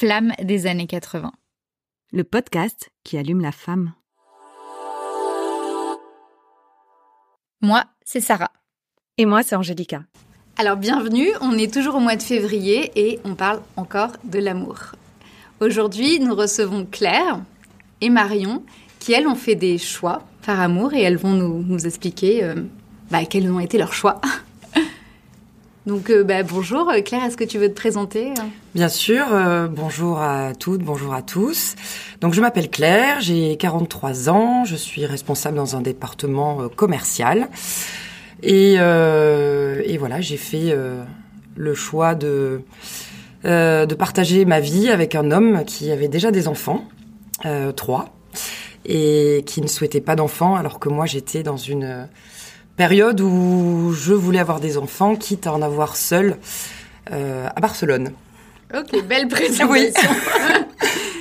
Flamme des années 80. Le podcast qui allume la femme. Moi, c'est Sarah. Et moi, c'est Angélica. Alors bienvenue, on est toujours au mois de février et on parle encore de l'amour. Aujourd'hui, nous recevons Claire et Marion qui, elles, ont fait des choix par amour et elles vont nous, expliquer euh, bah, quels ont été leurs choix. Donc euh, bah, bonjour Claire, est-ce que tu veux te présenter Bien sûr, euh, bonjour à toutes, bonjour à tous. Donc je m'appelle Claire, j'ai 43 ans, je suis responsable dans un département commercial. Et, voilà, j'ai fait le choix de partager ma vie avec un homme qui avait déjà des enfants, trois et qui ne souhaitait pas d'enfants, alors que moi j'étais dans une période où je voulais avoir des enfants, quitte à en avoir seul euh, à Barcelone. Ok, belle présentation.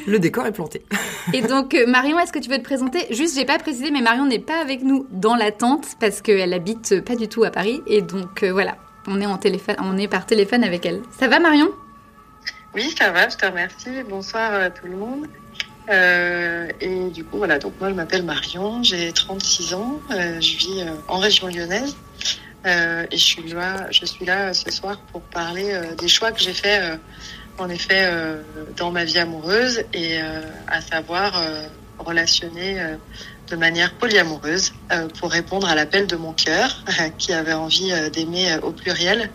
Le décor est planté. Et donc, euh, Marion, est-ce que tu veux te présenter? Juste, j'ai pas précisé, mais Marion n'est pas avec nous dans la tente parce qu'elle habite pas du tout à Paris. Et donc, euh, voilà, on est, en téléphone, on est par téléphone avec elle. Ça va, Marion? Oui, ça va, je te remercie. Bonsoir à tout le monde. Euh, et du coup, voilà, donc moi je m'appelle Marion, j'ai 36 ans, euh, je vis euh, en région lyonnaise et je suis là, je suis là ce soir pour parler des choix que j'ai faits en effet dans ma vie amoureuse et à savoir relationner de manière polyamoureuse pour répondre à l'appel de mon cœur qui avait envie d'aimer au pluriel.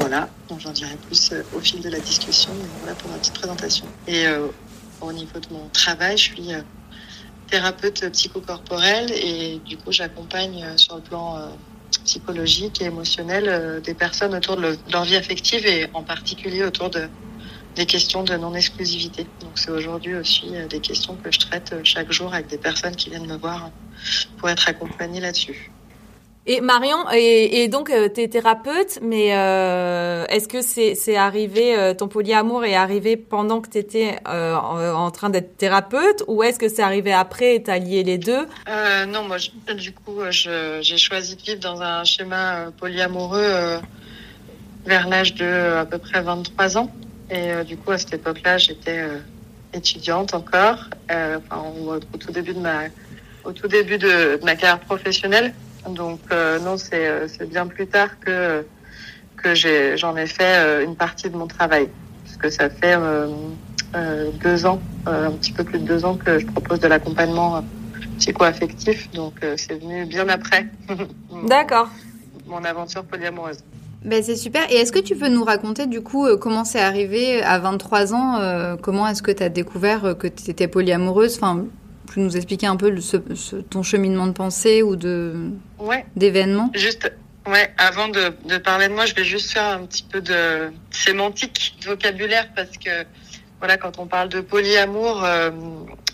voilà, donc j'en dirai plus au fil de la discussion. voilà pour ma petite présentation. Au niveau de mon travail, je suis euh, thérapeute psychocorporelle et du coup j'accompagne euh, sur le plan euh, psychologique et émotionnel des personnes autour de leur vie affective et en particulier autour de des questions de non-exclusivité. Donc c'est aujourd'hui aussi des questions que je traite chaque jour avec des personnes qui viennent me voir pour être accompagnées là-dessus. Et Marion, et, donc euh, tu es thérapeute, mais euh, est-ce que c'est arrivé, euh, ton polyamour est arrivé pendant que tu étais en, train d'être thérapeute ou est-ce que c'est arrivé après et tu as lié les deux? Non, moi du coup j'ai choisi de vivre dans un schéma polyamoureux vers l'âge de à peu près 23 ans. Et du coup à cette époque-là j'étais étudiante encore, enfin, au, tout début de ma, au tout début de ma carrière professionnelle. Donc euh, non, euh, c'est bien plus tard que que j'en ai, fait euh, une partie de mon travail, puisque ça fait deux ans, un petit peu plus de deux ans que je propose de l'accompagnement psycho-affectif. Donc c'est venu bien après. D'accord. Mon aventure polyamoureuse. Ben c'est super. Et est-ce que tu peux nous raconter du coup comment c'est arrivé à 23 ans Comment est-ce que tu as découvert que tu étais polyamoureuse? Enfin, peux nous expliquer un peu ton cheminement de pensée ou de d'événements Juste, ouais. Avant de, parler de moi, je vais juste faire un petit peu de sémantique, de vocabulaire, parce que voilà, quand on parle de polyamour, euh,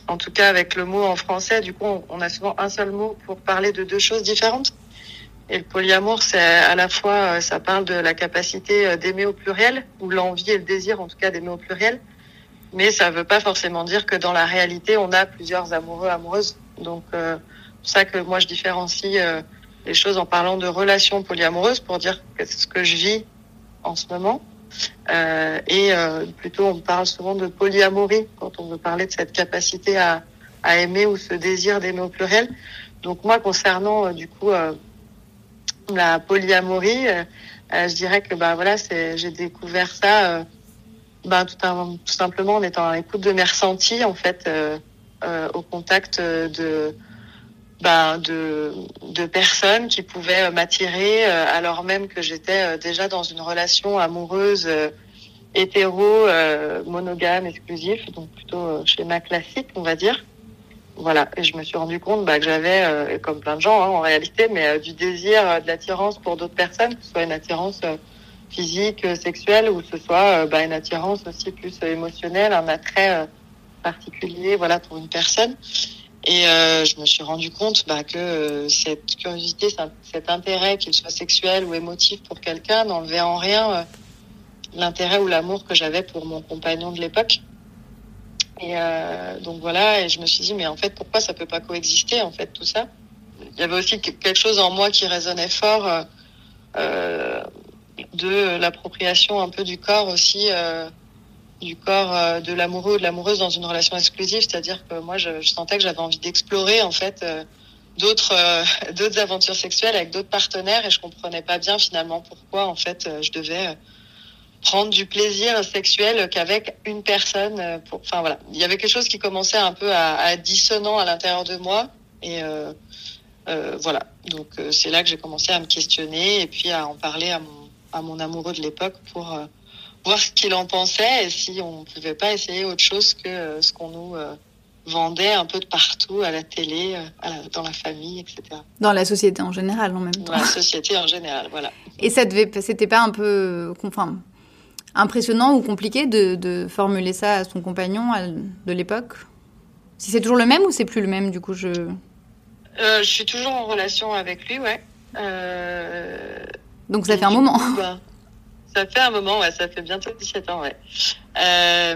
en tout cas avec le mot en français, du coup, on, a souvent un seul mot pour parler de deux choses différentes. Et le polyamour, c'est à la fois, euh, ça parle de la capacité euh, d'aimer au pluriel, ou l'envie et le désir, en tout cas, d'aimer au pluriel mais ça ne veut pas forcément dire que dans la réalité, on a plusieurs amoureux, amoureuses. Donc, euh, c'est pour ça que moi, je différencie euh, les choses en parlant de relations polyamoureuses pour dire ce que je vis en ce moment. Euh, et euh, plutôt, on parle souvent de polyamorie quand on veut parler de cette capacité à, à aimer ou ce désir d'aimer au pluriel. Donc, moi, concernant euh, du coup la polyamorie, je dirais que bah voilà, j'ai découvert ça ben, tout, un, tout, simplement en étant à l'écoute de mes ressentis, en fait, euh, euh, au contact de, ben, de, de personnes qui pouvaient m'attirer, euh, alors même que j'étais euh, déjà dans une relation amoureuse hétéro, monogame, exclusif, donc plutôt schéma classique, on va dire. Voilà, et je me suis rendu compte bah, que j'avais, comme plein de gens hein, en réalité, mais du désir, de l'attirance pour d'autres personnes, que ce soit une attirance physique, euh, sexuelle, ou ce soit euh, bah, une attirance aussi plus euh, émotionnelle, un attrait particulier, voilà, pour une personne. Et je me suis rendu compte bah, que cette curiosité, cet intérêt, qu'il soit sexuel ou émotif pour quelqu'un, n'enlevait en rien l'intérêt ou l'amour que j'avais pour mon compagnon de l'époque. Et donc voilà, et je me suis dit, mais en fait, pourquoi ça peut pas coexister, en fait, tout ça? Il y avait aussi quelque chose en moi qui résonnait fort. Euh, de l'appropriation un peu du corps aussi euh, du corps de l'amoureux ou de l'amoureuse dans une relation exclusive, c'est-à-dire que moi, je, sentais que j'avais envie d'explorer en fait d'autres d'autres aventures sexuelles avec d'autres partenaires et je comprenais pas bien finalement pourquoi en fait je devais prendre du plaisir sexuel qu'avec une personne. Euh, enfin voilà, il y avait quelque chose qui commençait un peu à, à dissonant à l'intérieur de moi et euh, euh, voilà. Donc euh, c'est là que j'ai commencé à me questionner et puis à en parler à mon à mon amoureux de l'époque pour euh, voir ce qu'il en pensait et si on pouvait pas essayer autre chose que ce qu'on nous vendait un peu de partout, à la télé, à la, dans la famille, etc. Dans la société en général, en même temps. Dans la société en général, voilà. Et ça devait, c'était pas un peu, enfin, impressionnant ou compliqué de, de, formuler ça à son compagnon de l'époque? Si c'est toujours le même ou c'est plus le même du coup je... Euh, je suis toujours en relation avec lui, ouais. Euh... Donc ça fait un moment. Bah, ça fait un moment, ouais, ça fait bientôt 17 ans, ouais. Euh,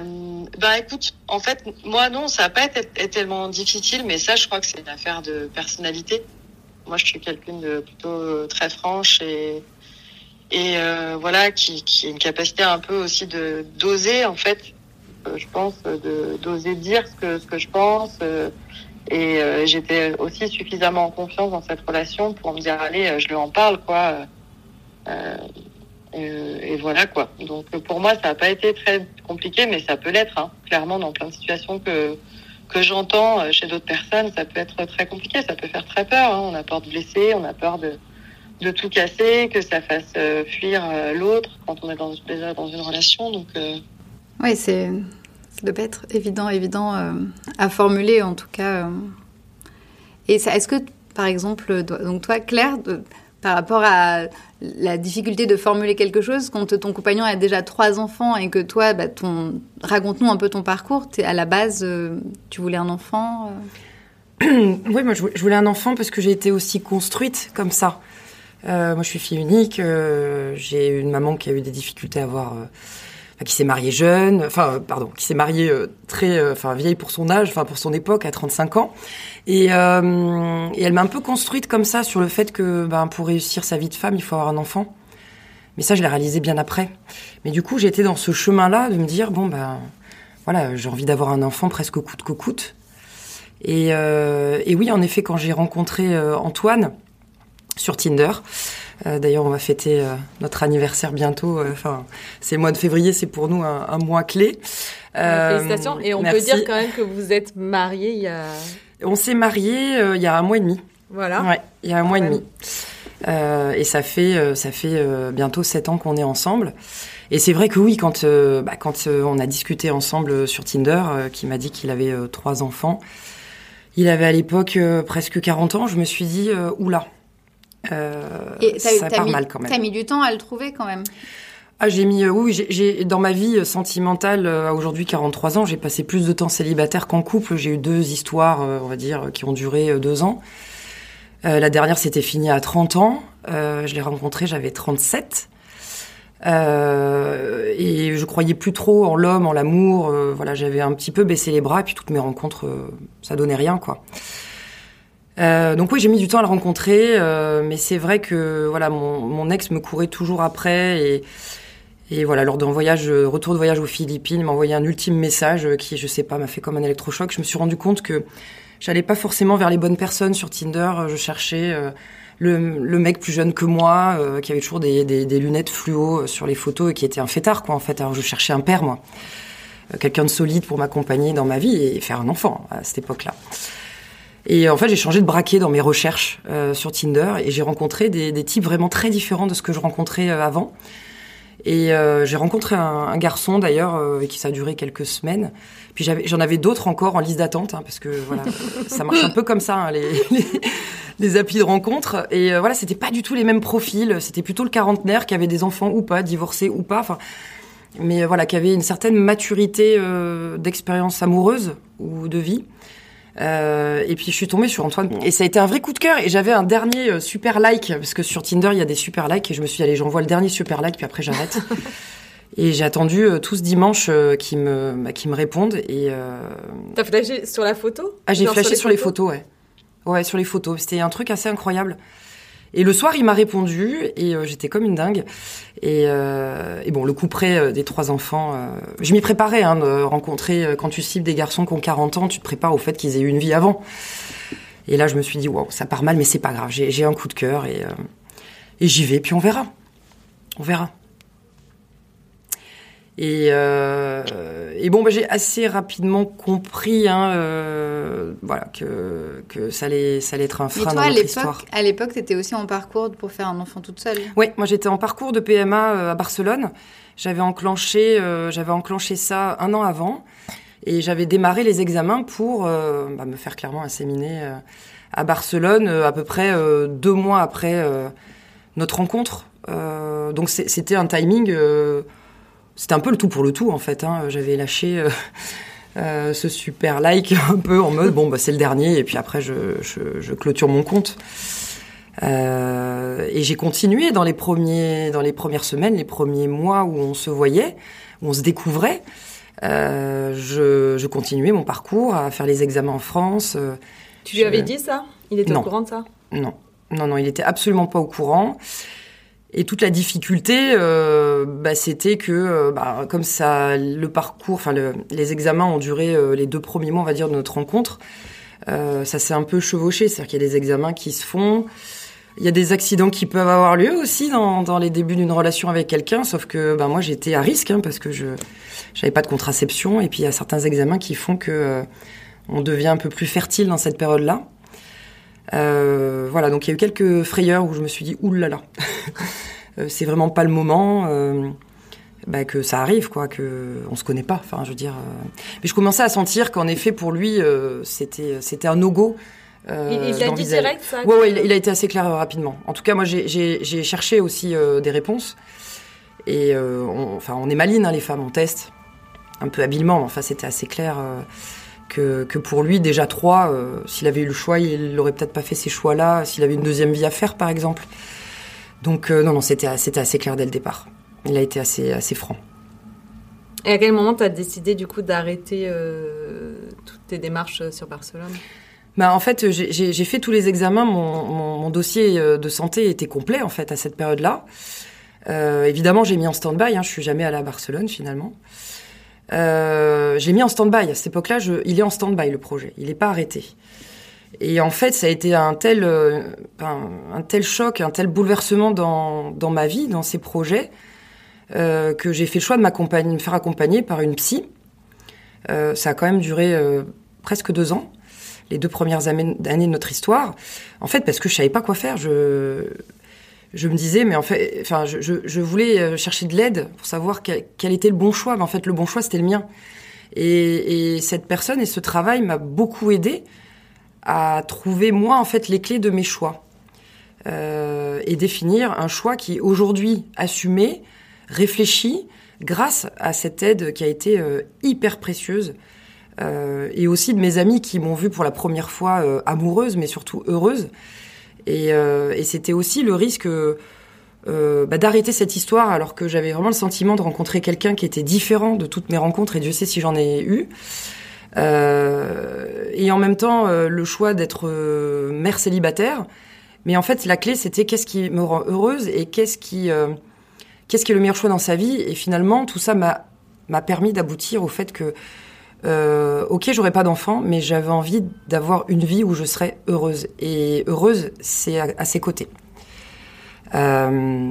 bah écoute, en fait, moi non, ça n'a pas été, tellement difficile, mais ça, je crois que c'est une affaire de personnalité. Moi, je suis quelqu'un de plutôt très franche et et euh, voilà qui, qui a une capacité un peu aussi de d'oser en fait euh, je pense de d'oser dire ce que ce que je pense euh, et euh, j'étais aussi suffisamment en confiance dans cette relation pour me dire allez euh, je lui en parle quoi euh, et, et, voilà quoi donc pour moi ça n'a pas été très compliqué mais ça peut l'être hein, clairement dans plein de situations que que j'entends chez d'autres personnes ça peut être très compliqué ça peut faire très peur hein. on a peur de blesser on a peur de de tout casser, que ça fasse euh, fuir euh, l'autre quand on est dans, déjà dans une relation. Donc, euh... oui, c'est ça doit pas être évident, évident euh, à formuler en tout cas. Et ça, est-ce que, par exemple, donc toi, Claire, de, par rapport à la difficulté de formuler quelque chose, quand ton compagnon a déjà trois enfants et que toi, bah, ton... raconte-nous un peu ton parcours. Es, à la base, tu voulais un enfant Oui, moi, je voulais un enfant parce que j'ai été aussi construite comme ça. Euh, moi, je suis fille unique. Euh, j'ai une maman qui a eu des difficultés à avoir, euh, qui s'est mariée jeune, enfin, pardon, qui s'est mariée euh, très, euh, enfin, vieille pour son âge, enfin, pour son époque, à 35 ans. Et, euh, et elle m'a un peu construite comme ça sur le fait que, ben, pour réussir sa vie de femme, il faut avoir un enfant. Mais ça, je l'ai réalisé bien après. Mais du coup, j'étais dans ce chemin-là de me dire, bon, ben, voilà, j'ai envie d'avoir un enfant presque coûte que coûte. Et, et oui, en effet, quand j'ai rencontré Antoine, sur Tinder. Euh, D'ailleurs, on va fêter euh, notre anniversaire bientôt. Enfin, euh, c'est le mois de février, c'est pour nous un, un mois clé. Félicitations. Et on merci. peut dire quand même que vous êtes mariés il y a. On s'est mariés il y a un mois et demi. Voilà. Ouais, il y a un mois et demi. et ça fait ça fait bientôt sept ans qu'on est ensemble. Et c'est vrai que oui, quand bah, quand on a discuté ensemble sur Tinder, qui m'a dit qu'il avait trois enfants, il avait à l'époque presque 40 ans. Je me suis dit oula. Euh, et ça part mis, mal quand même. T'as mis du temps à le trouver quand même. Ah, j'ai mis, euh, oui, j'ai dans ma vie sentimentale, à euh, aujourd'hui 43 ans, j'ai passé plus de temps célibataire qu'en couple. J'ai eu deux histoires, euh, on va dire, qui ont duré euh, deux ans. la dernière s'était finie à 30 ans. je l'ai rencontré, j'avais 37. et je croyais plus trop en l'homme, en l'amour. voilà, j'avais un petit peu baissé les bras, et puis toutes mes rencontres, ça donnait rien, quoi. Euh, donc oui, j'ai mis du temps à le rencontrer, euh, mais c'est vrai que voilà, mon, mon, ex me courait toujours après et, et voilà, lors d'un voyage, retour de voyage aux Philippines, m'a envoyé un ultime message qui, je sais pas, m'a fait comme un électrochoc. Je me suis rendu compte que j'allais pas forcément vers les bonnes personnes sur Tinder. Je cherchais euh, le, le, mec plus jeune que moi, euh, qui avait toujours des, des, des, lunettes fluo sur les photos et qui était un fêtard, quoi, en fait. Alors je cherchais un père, moi, euh, quelqu'un de solide pour m'accompagner dans ma vie et faire un enfant à cette époque-là. Et en fait, j'ai changé de braquet dans mes recherches euh, sur Tinder et j'ai rencontré des, des, types vraiment très différents de ce que je rencontrais euh, avant. Et euh, j'ai rencontré un, un garçon d'ailleurs euh, qui ça a duré quelques semaines. Puis j'en avais, avais d'autres encore en liste d'attente hein, parce que voilà, ça marche un peu comme ça hein, les, les, les, applis de rencontre. Et euh, voilà, c'était pas du tout les mêmes profils. C'était plutôt le quarantenaire qui avait des enfants ou pas, divorcé ou pas. Enfin, mais voilà, qui avait une certaine maturité euh, d'expérience amoureuse ou de vie. Euh, et puis je suis tombée sur Antoine et ça a été un vrai coup de cœur. Et j'avais un dernier euh, super like parce que sur Tinder il y a des super likes et je me suis dit allez j'envoie le dernier super like puis après j'arrête. et j'ai attendu euh, tout ce dimanche euh, qui me bah, qui me répondent et. Euh... T'as flashé sur la photo? Ah j'ai flashé sur les, sur les photos, ouais. Ouais sur les photos. C'était un truc assez incroyable. Et le soir, il m'a répondu et j'étais comme une dingue. Et, et, bon, le coup près des trois enfants, je m'y préparais, hein, de rencontrer, quand tu cibles des garçons qui ont 40 ans, tu te prépares au fait qu'ils aient eu une vie avant. Et là, je me suis dit, wow, ça part mal, mais c'est pas grave, j'ai un coup de cœur et, et j'y vais, puis on verra. On verra. Et, euh, et bon, bah, j'ai assez rapidement compris, hein, euh, voilà, que, que ça allait, ça allait être un frein toi, dans notre histoire. À l'époque, tu étais aussi en parcours pour faire un enfant toute seule. Oui, moi j'étais en parcours de PMA euh, à Barcelone. J'avais enclenché, euh, j'avais enclenché ça un an avant, et j'avais démarré les examens pour euh, bah, me faire clairement inséminer à Barcelone, à peu près deux mois après notre rencontre. donc c'était un timing c'était un peu le tout pour le tout en fait. Hein. J'avais lâché euh, euh, ce super like un peu en mode bon bah c'est le dernier et puis après je, je, je clôture mon compte. Euh, et j'ai continué dans les premiers dans les premières semaines, les premiers mois où on se voyait, où on se découvrait. Je, je, continuais mon parcours à faire les examens en France. Tu lui avais dit ça? Il était au courant de ça? Non, non, non, il était absolument pas au courant. Et toute la difficulté, euh, bah, c'était que, euh, bah, comme ça, le parcours, enfin, le, les examens ont duré euh, les deux premiers mois, on va dire, de notre rencontre. Euh, ça s'est un peu chevauché, c'est-à-dire qu'il y a des examens qui se font. Il y a des accidents qui peuvent avoir lieu aussi dans, dans les débuts d'une relation avec quelqu'un, sauf que bah, moi j'étais à risque hein, parce que je j'avais pas de contraception et puis il y a certains examens qui font que on devient un peu plus fertile dans cette période-là. Euh, voilà, donc il y a eu quelques frayeurs où je me suis dit oulala, euh, c'est vraiment pas le moment. Euh, bah, que ça arrive, quoi, que on se connaît pas. Enfin, je veux dire. Euh. Mais je commençais à sentir qu'en effet, pour lui, c'était c'était un no-go. Euh, il l'a dit direct, ça. Ouais, ouais, il, a été assez clair rapidement. En tout cas, moi, j'ai cherché aussi des réponses. Et on, enfin, on est malines, hein, les femmes, on teste un peu habilement. Enfin, c'était assez clair que, que, pour lui, déjà trois, euh, s'il avait eu le choix, il n'aurait peut-être pas fait ces choix-là, s'il avait une deuxième vie à faire, par exemple. Donc, euh, non, non, c'était assez clair dès le départ. Il a été assez, assez franc. Et à quel moment tu as décidé, du coup, d'arrêter euh, toutes tes démarches sur Barcelone? Bah, en fait, j'ai fait tous les examens. Mon, mon, mon, dossier de santé était complet, en fait, à cette période-là. Euh, évidemment, j'ai mis en stand-by. Hein, je suis jamais allée à Barcelone, finalement. Euh, je l'ai mis en stand-by. À cette époque-là, il est en stand-by le projet. Il n'est pas arrêté. Et en fait, ça a été un tel, euh, un, tel choc, un tel bouleversement dans, dans ma vie, dans ces projets, euh, que j'ai fait le choix de m'accompagner, me faire accompagner par une psy. Euh, ça a quand même duré euh, presque deux ans, les deux premières années de notre histoire. En fait, parce que je savais pas quoi faire. Je, je me disais, mais en fait, enfin, je, je, voulais euh, chercher de l'aide pour savoir quel, était le bon choix. Mais en fait, le bon choix, c'était le mien. Et, et, cette personne et ce travail m'a beaucoup aidé à trouver moi, en fait, les clés de mes choix euh, et définir un choix qui aujourd'hui assumé, réfléchi, grâce à cette aide qui a été euh, hyper précieuse. Et aussi de mes amis qui m'ont vue pour la première fois amoureuse, mais surtout heureuse. Et, euh, et c'était aussi le risque euh, bah, d'arrêter cette histoire alors que j'avais vraiment le sentiment de rencontrer quelqu'un qui était différent de toutes mes rencontres, et Dieu sait si j'en ai eu. Euh, et en même temps, le choix d'être mère célibataire. Mais en fait, la clé, c'était qu'est-ce qui me rend heureuse et qu'est-ce qui, qu'est-ce qui est le meilleur choix dans sa vie. Et finalement, tout ça m'a, m'a permis d'aboutir au fait que euh, ok, j'aurais pas d'enfant, mais j'avais envie d'avoir une vie où je serais heureuse. Et heureuse, c'est à, ses côtés. Euh,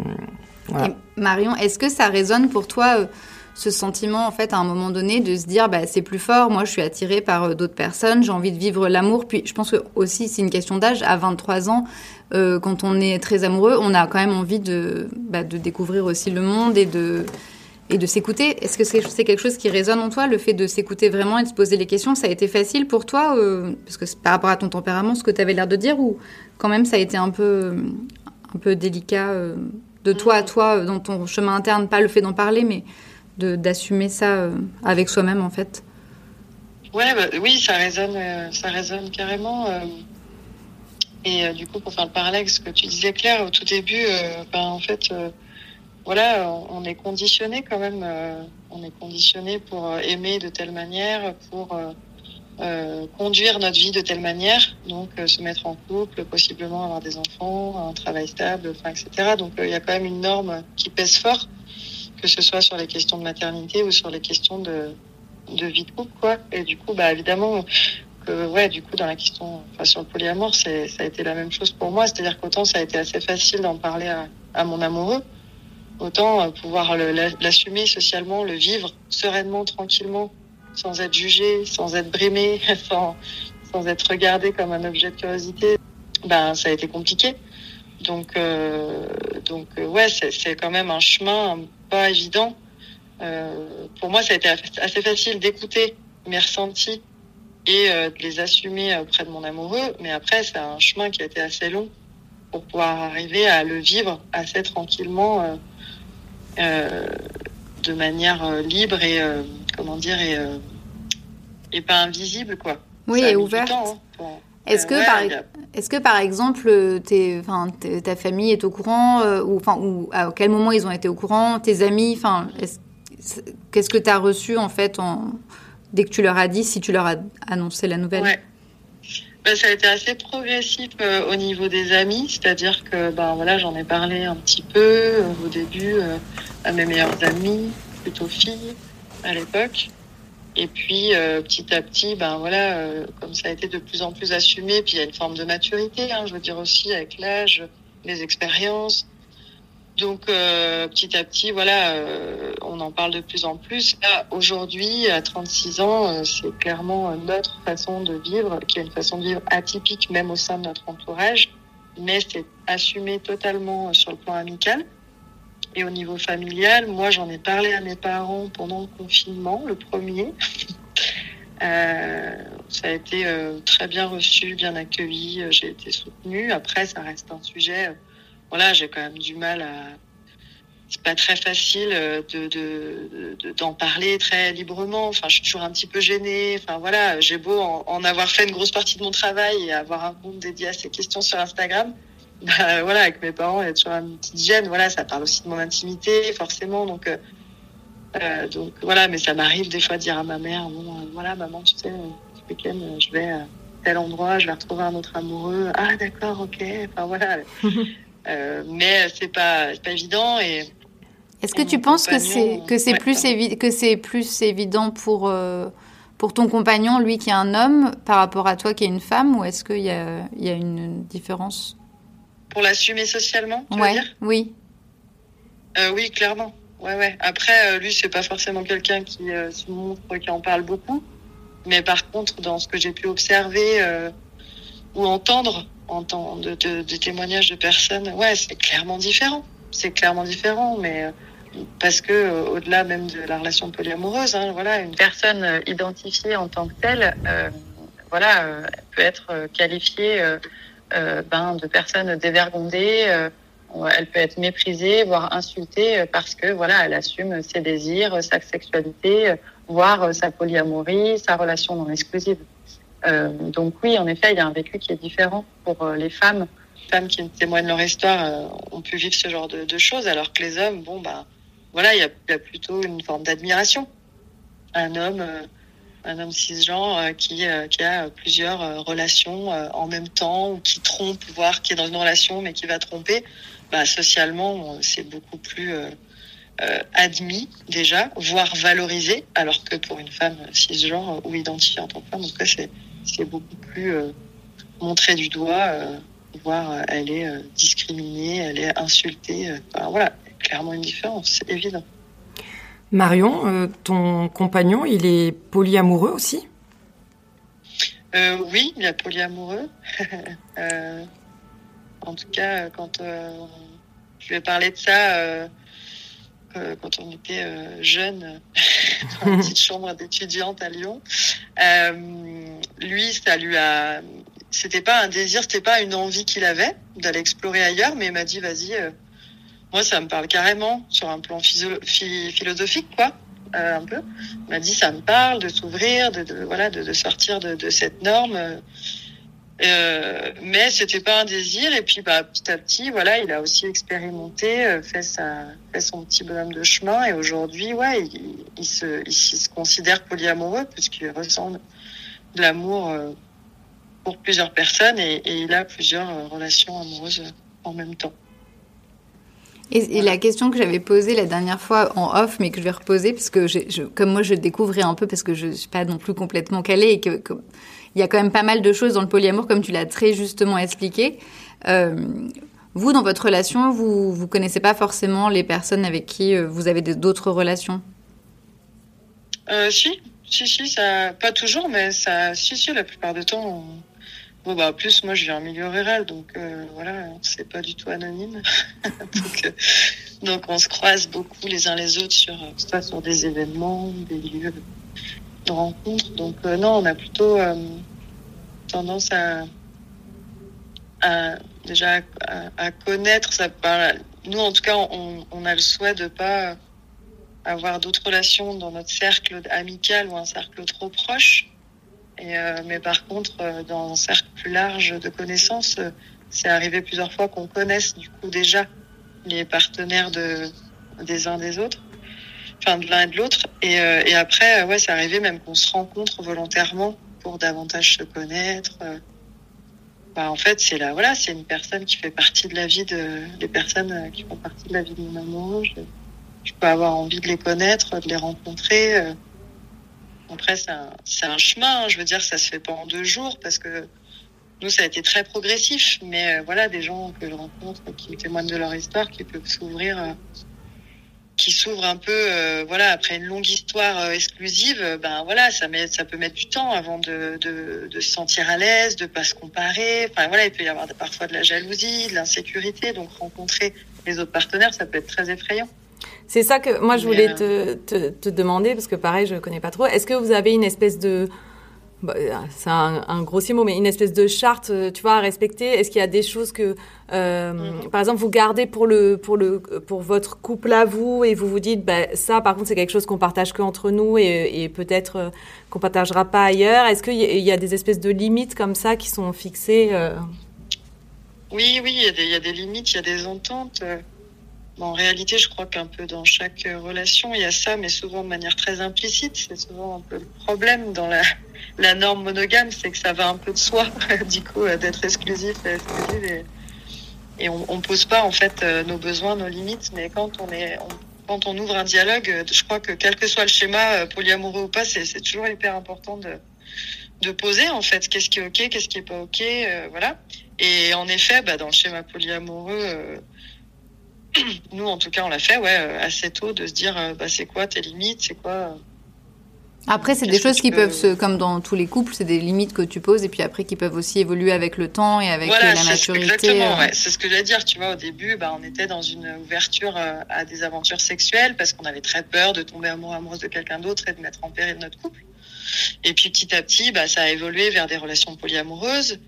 Marion, est-ce que ça résonne pour toi euh, ce sentiment, en fait, à un moment donné, de se dire, bah, c'est plus fort, moi je suis attirée par d'autres personnes, j'ai envie de vivre l'amour. Puis je pense que aussi, c'est une question d'âge. À 23 ans, quand on est très amoureux, on a quand même envie de, bah, de découvrir aussi le monde et de et de s'écouter. Est-ce que c'est quelque chose qui résonne en toi, le fait de s'écouter vraiment et de se poser les questions Ça a été facile pour toi euh, Parce que par rapport à ton tempérament, ce que tu avais l'air de dire, ou quand même ça a été un peu, un peu délicat euh, de toi à toi, dans ton chemin interne, pas le fait d'en parler, mais d'assumer ça euh, avec soi-même en fait? Ouais, bah, Oui, ça résonne, euh, ça résonne carrément. Euh. et du coup, pour faire le parallèle avec ce que tu disais, Claire, au tout début, ben, en fait voilà, on est conditionné quand même. Euh, on est conditionné pour aimer de telle manière, pour euh, euh, conduire notre vie de telle manière, donc euh, se mettre en couple, possiblement avoir des enfants, un travail stable, enfin, etc. Donc euh, il y a quand même une norme qui pèse fort, que ce soit sur les questions de maternité ou sur les questions de, de vie de couple, quoi. Et du coup, bah évidemment, que ouais, du coup, dans la question, enfin, sur le polyamour, ça a été la même chose pour moi, c'est-à-dire qu'autant ça a été assez facile d'en parler à, à mon amoureux, autant pouvoir l'assumer socialement, le vivre sereinement, tranquillement sans être jugé, sans être brimé, sans, sans être regardé comme un objet de curiosité, ben ça a été compliqué. Donc, euh, donc euh, ouais, c'est quand même un chemin pas évident. Euh, pour moi, ça a été assez facile d'écouter mes ressentis et euh, de les assumer auprès de mon amoureux. Mais après, c'est un chemin qui a été assez long pour pouvoir arriver à le vivre assez tranquillement, euh, euh de manière libre et comment dire, et, euh, et pas invisible, quoi. Oui, et ouverte. Hein, est-ce que, par, est que par exemple, tes, ta famille est au courant euh, ou, enfin, ou à quel moment ils ont été au courant Tes amis enfin, Qu'est-ce que tu as reçu en fait en, dès que tu leur as dit, si tu leur as annoncé la nouvelle? Ouais. Ben, ça a été assez progressif euh, au niveau des amis, c'est-à-dire que ben, voilà, j'en ai parlé un petit peu au début à mes meilleures amies, plutôt filles à l'époque. Et puis euh, petit à petit, ben voilà, euh, comme ça a été de plus en plus assumé, puis il y a une forme de maturité, hein, je veux dire aussi avec l'âge, les expériences. Donc euh, petit à petit, voilà, on en parle de plus en plus. Là, aujourd'hui, à 36 ans, c'est clairement notre façon de vivre, qui est une façon de vivre atypique même au sein de notre entourage, mais c'est assumé totalement sur le plan amical. Et au niveau familial, moi, j'en ai parlé à mes parents pendant le confinement, le premier. euh, ça a été euh, très bien reçu, bien accueilli. Euh, j'ai été soutenue. Après, ça reste un sujet. Euh, voilà, j'ai quand même du mal à. C'est pas très facile de, de, d'en parler très librement. Enfin, je suis toujours un petit peu gênée. Enfin, voilà, j'ai beau en, avoir fait une grosse partie de mon travail et avoir un compte dédié à ces questions sur Instagram bah, voilà, avec mes parents, il y a toujours une petite gêne. Voilà, ça parle aussi de mon intimité, forcément. Donc, euh, euh donc voilà, mais ça m'arrive des fois de dire à ma mère, bon, euh, voilà, maman, tu sais, ce week-end, euh, je vais à tel endroit, je vais retrouver un autre amoureux. Ah, d'accord, ok. Enfin voilà. euh, mais c'est pas, pas évident et. Est-ce que tu penses que c'est que c'est ouais, plus évi que c'est plus évident pour euh, pour ton compagnon, lui qui est un homme, par rapport à toi qui est une femme, ou est-ce qu'il y a, il y a une différence? Pour l'assumer socialement, tu ouais, veux dire? Oui. Euh, oui, clairement. Ouais, ouais. Après, euh, lui, c'est pas forcément quelqu'un qui se montre, qui en parle beaucoup. Mais par contre, dans ce que j'ai pu observer ou entendre, entendre de, de, de, témoignages de personnes, ouais, c'est clairement différent. C'est clairement différent, mais parce que au-delà même de la relation polyamoureuse, hein, voilà, une personne identifiée en tant que telle, voilà, peut être qualifiée euh, ben, de personnes dévergondées. Euh, elle peut être méprisée, voire insultée parce que voilà, elle assume ses désirs, sa sexualité, voire sa polyamorie, sa relation non exclusive. Euh, donc oui, en effet, il y a un vécu qui est différent pour les femmes. Les femmes qui témoignent leur histoire euh, ont pu vivre ce genre de, choses, alors que les hommes, bon bah voilà, il y a, plutôt une forme d'admiration. Un homme euh, un homme cisgenre euh, qui, euh, a plusieurs euh, relations en même temps ou qui trompe, voire qui est dans une relation mais qui va tromper, bah, socialement, c'est beaucoup plus euh, admis déjà, voire valorisé, alors que pour une femme cisgenre ou identifiée en tant que femme, en c'est, c'est beaucoup plus euh, montré du doigt, euh, voire elle est discriminée, elle est insultée. Enfin, voilà, clairement une différence, c'est évident. Marion, euh, ton compagnon, il est polyamoureux aussi? Euh, Oui, il est polyamoureux. euh, en tout cas, quand euh, je lui ai parlé de ça, euh, quand on était euh, jeune, dans une petite chambre d'étudiante à Lyon, lui, ça lui a. C'était pas un désir, c'était pas une envie qu'il avait d'aller explorer ailleurs, mais il m'a dit vas-y moi, ça me parle carrément sur un plan philosophique, quoi, euh, un peu. Il m'a dit, ça me parle de s'ouvrir, de, de, voilà, de, de sortir de, de, cette norme. Euh, mais c'était pas un désir. Et puis, bah, petit à petit, voilà, il a aussi expérimenté, euh, fait sa, fait son petit bonhomme de chemin. Et aujourd'hui, ouais, il, se, il, se considère polyamoureux puisqu'il ressemble de l'amour pour plusieurs personnes et, il a plusieurs relations amoureuses en même temps. Et, la question que j'avais posée la dernière fois en off, mais que je vais reposer, parce que je, comme moi je découvrais un peu, parce que je ne suis pas non plus complètement calée, et qu'il y a quand même pas mal de choses dans le polyamour, comme tu l'as très justement expliqué. Euh, vous, dans votre relation, vous vous connaissez pas forcément les personnes avec qui euh, vous avez d'autres relations? Euh, Si, si, si, ça, pas toujours, mais ça, si, si, la plupart du temps. Bon, bah, en plus, moi, je viens en milieu rural, donc euh, voilà, c'est pas du tout anonyme. donc, euh, donc, on se croise beaucoup les uns les autres sur, soit sur des événements, des lieux de rencontres. Donc, euh, non, on a plutôt tendance à, déjà à, connaître ça. Nous, en tout cas, on, on a le souhait de pas avoir d'autres relations dans notre cercle amical ou un cercle trop proche et, euh, mais par contre, euh, dans un cercle plus large de connaissances, euh, c'est arrivé plusieurs fois qu'on connaisse du coup déjà les partenaires de, des uns des autres, enfin de l'un et de l'autre. Et, et après, ouais, c'est arrivé même qu'on se rencontre volontairement pour davantage se connaître. Bah, en fait, c'est là, voilà, c'est une personne qui fait partie de la vie de, des personnes qui font partie de la vie de mon maman. Je, je peux avoir envie de les connaître, de les rencontrer. Après, c'est un, chemin. Hein. Je veux dire, ça se fait pas en deux jours parce que nous, ça a été très progressif. Mais euh, voilà, des gens que je rencontre qui témoignent de leur histoire, qui peuvent s'ouvrir, euh, qui s'ouvrent un peu, euh, voilà, après une longue histoire exclusive, ben voilà, ça met, ça peut mettre du temps avant de, de, de se sentir à l'aise, de pas se comparer. Enfin voilà, il peut y avoir parfois de la jalousie, de l'insécurité. Donc rencontrer les autres partenaires, ça peut être très effrayant. C'est ça que moi je voulais te, te, te, demander, parce que pareil, je ne connais pas trop. Est-ce que vous avez une espèce de. Bah, c'est un, un, grossier mot, mais une espèce de charte, tu vois, à respecter? Est-ce qu'il y a des choses que, euh, mm. par exemple, vous gardez pour, le, pour, le, pour votre couple à vous et vous vous dites, bah, ça, par contre, c'est quelque chose qu'on partage que entre nous et, et peut-être euh, qu'on partagera pas ailleurs Est-ce qu'il y, y, a des espèces de limites comme ça qui sont fixées euh... Oui, oui, il y, y, a des limites, il y a des ententes. En réalité, je crois qu'un peu dans chaque relation, il y a ça, mais souvent de manière très implicite. C'est souvent un peu le problème dans la, la norme monogame, c'est que ça va un peu de soi, du coup, euh, d'être exclusif et exclusif. Et, on, on pose pas, en fait, euh, nos besoins, nos limites, mais quand on est, quand on ouvre un dialogue, euh, je crois que quel que soit le schéma, polyamoureux ou pas, c'est toujours hyper important de, de poser, en fait, qu'est-ce qui est OK, qu'est-ce qui est pas OK, voilà. Et en effet, bah, dans le schéma polyamoureux, nous, en tout cas, on l'a fait, ouais, euh, assez tôt, de se dire, euh, bah, c'est quoi tes limites, c'est quoi. Euh, après, c'est des choses qui peuvent se, comme dans tous les couples, c'est des limites que tu poses et puis après qui peuvent aussi évoluer avec le temps et avec la maturité. Exactement, ouais. c'est ce que j'allais dire. Tu vois, au début, bah, on était dans une ouverture à des aventures sexuelles parce qu'on avait très peur de tomber amoureux amoureuse de quelqu'un d'autre et de mettre en péril notre couple. Et puis petit à petit, bah, ça a évolué vers des relations polyamoureuses.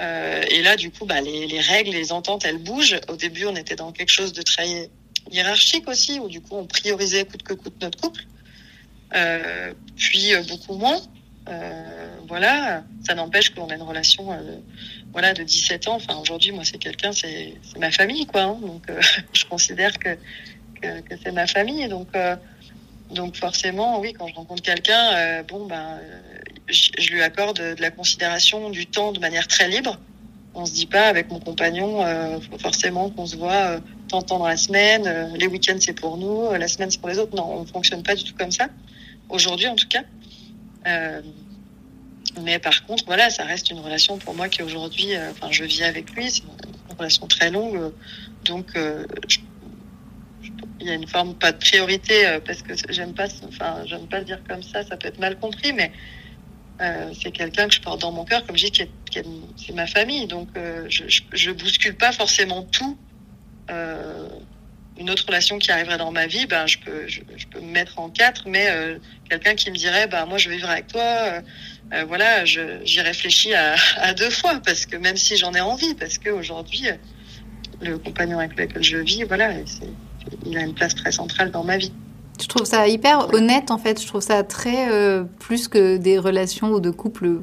Euh, et là, du coup, bah, les, les, règles, les ententes, elles bougent. Au début, on était dans quelque chose de très hiérarchique aussi, où du coup, on priorisait coûte que coûte notre couple. Euh, puis euh, beaucoup moins. Euh, voilà, ça n'empêche qu'on a une relation, euh, voilà, de 17 ans. Enfin, aujourd'hui, moi, c'est quelqu'un, c'est ma famille, quoi. Hein. donc, je considère que que, que c'est ma famille. Donc, donc forcément, oui, quand je rencontre quelqu'un, bon, ben je, lui accorde de la considération, du temps de manière très libre. On se dit pas avec mon compagnon euh, forcément qu'on se voit euh, tant dans la semaine, euh, les week-ends c'est pour nous, euh, la semaine c'est pour les autres. Non, on fonctionne pas du tout comme ça. Aujourd'hui en tout cas. Euh, mais par contre, voilà, ça reste une relation pour moi qui aujourd'hui, enfin, je vis avec lui, c'est une, relation très longue, donc je, il y a une forme pas de priorité parce que j'aime pas, enfin, j'aime pas dire comme ça, ça peut être mal compris, mais euh, c'est quelqu'un que je porte dans mon cœur, comme je dis, c'est ma famille. Donc, euh, je, je, bouscule pas forcément tout. Euh, une autre relation qui arriverait dans ma vie, ben, je peux, je, peux me mettre en quatre, mais euh, quelqu'un qui me dirait, ben, moi, je vais vivre avec toi, euh, voilà, j'y réfléchis à, deux fois, parce que même si j'en ai envie, parce qu'aujourd'hui, le compagnon avec lequel je vis, voilà, il a une place très centrale dans ma vie. Je trouve ça hyper honnête en fait. Je trouve ça très euh, plus que des relations ou de couples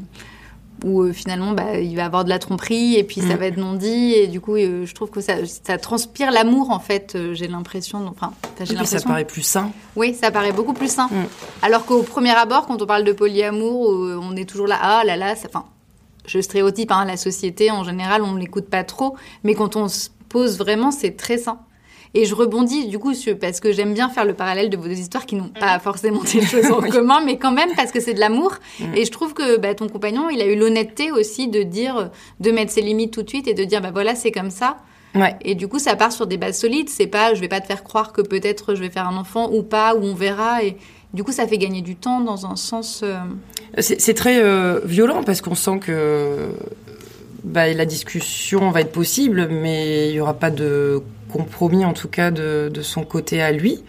où euh, finalement bah, il va avoir de la tromperie et puis ça Mm. va être non dit et du coup euh, je trouve que ça, ça transpire l'amour en fait euh, j'ai l'impression enfin j'ai Et puis ça paraît plus sain. oui ça paraît beaucoup plus sain Mm. alors qu'au premier abord quand on parle de polyamour euh, on est toujours là ah là là ça- enfin je stéréotype hein, la société en général on ne l'écoute pas trop mais quand on se pose vraiment c'est très sain et je rebondis du coup sur- parce que j'aime bien faire le parallèle de vos deux histoires qui n'ont pas forcément des choses en commun, mais quand même parce que c'est de l'amour. Mm. Et je trouve que bah, ton compagnon, il a eu l'honnêteté aussi de dire, de mettre ses limites tout de suite et de dire, bah voilà, c'est comme ça. Ouais. Et du coup, ça part sur des bases solides. C'est pas, je vais pas te faire croire que peut-être je vais faire un enfant ou pas, ou on verra. Et du coup, ça fait gagner du temps dans un sens. euh, C'est c'est très euh, violent parce qu'on sent que bah, la discussion va être possible, mais il n'y aura pas de compromis, en tout cas de, de son côté à lui.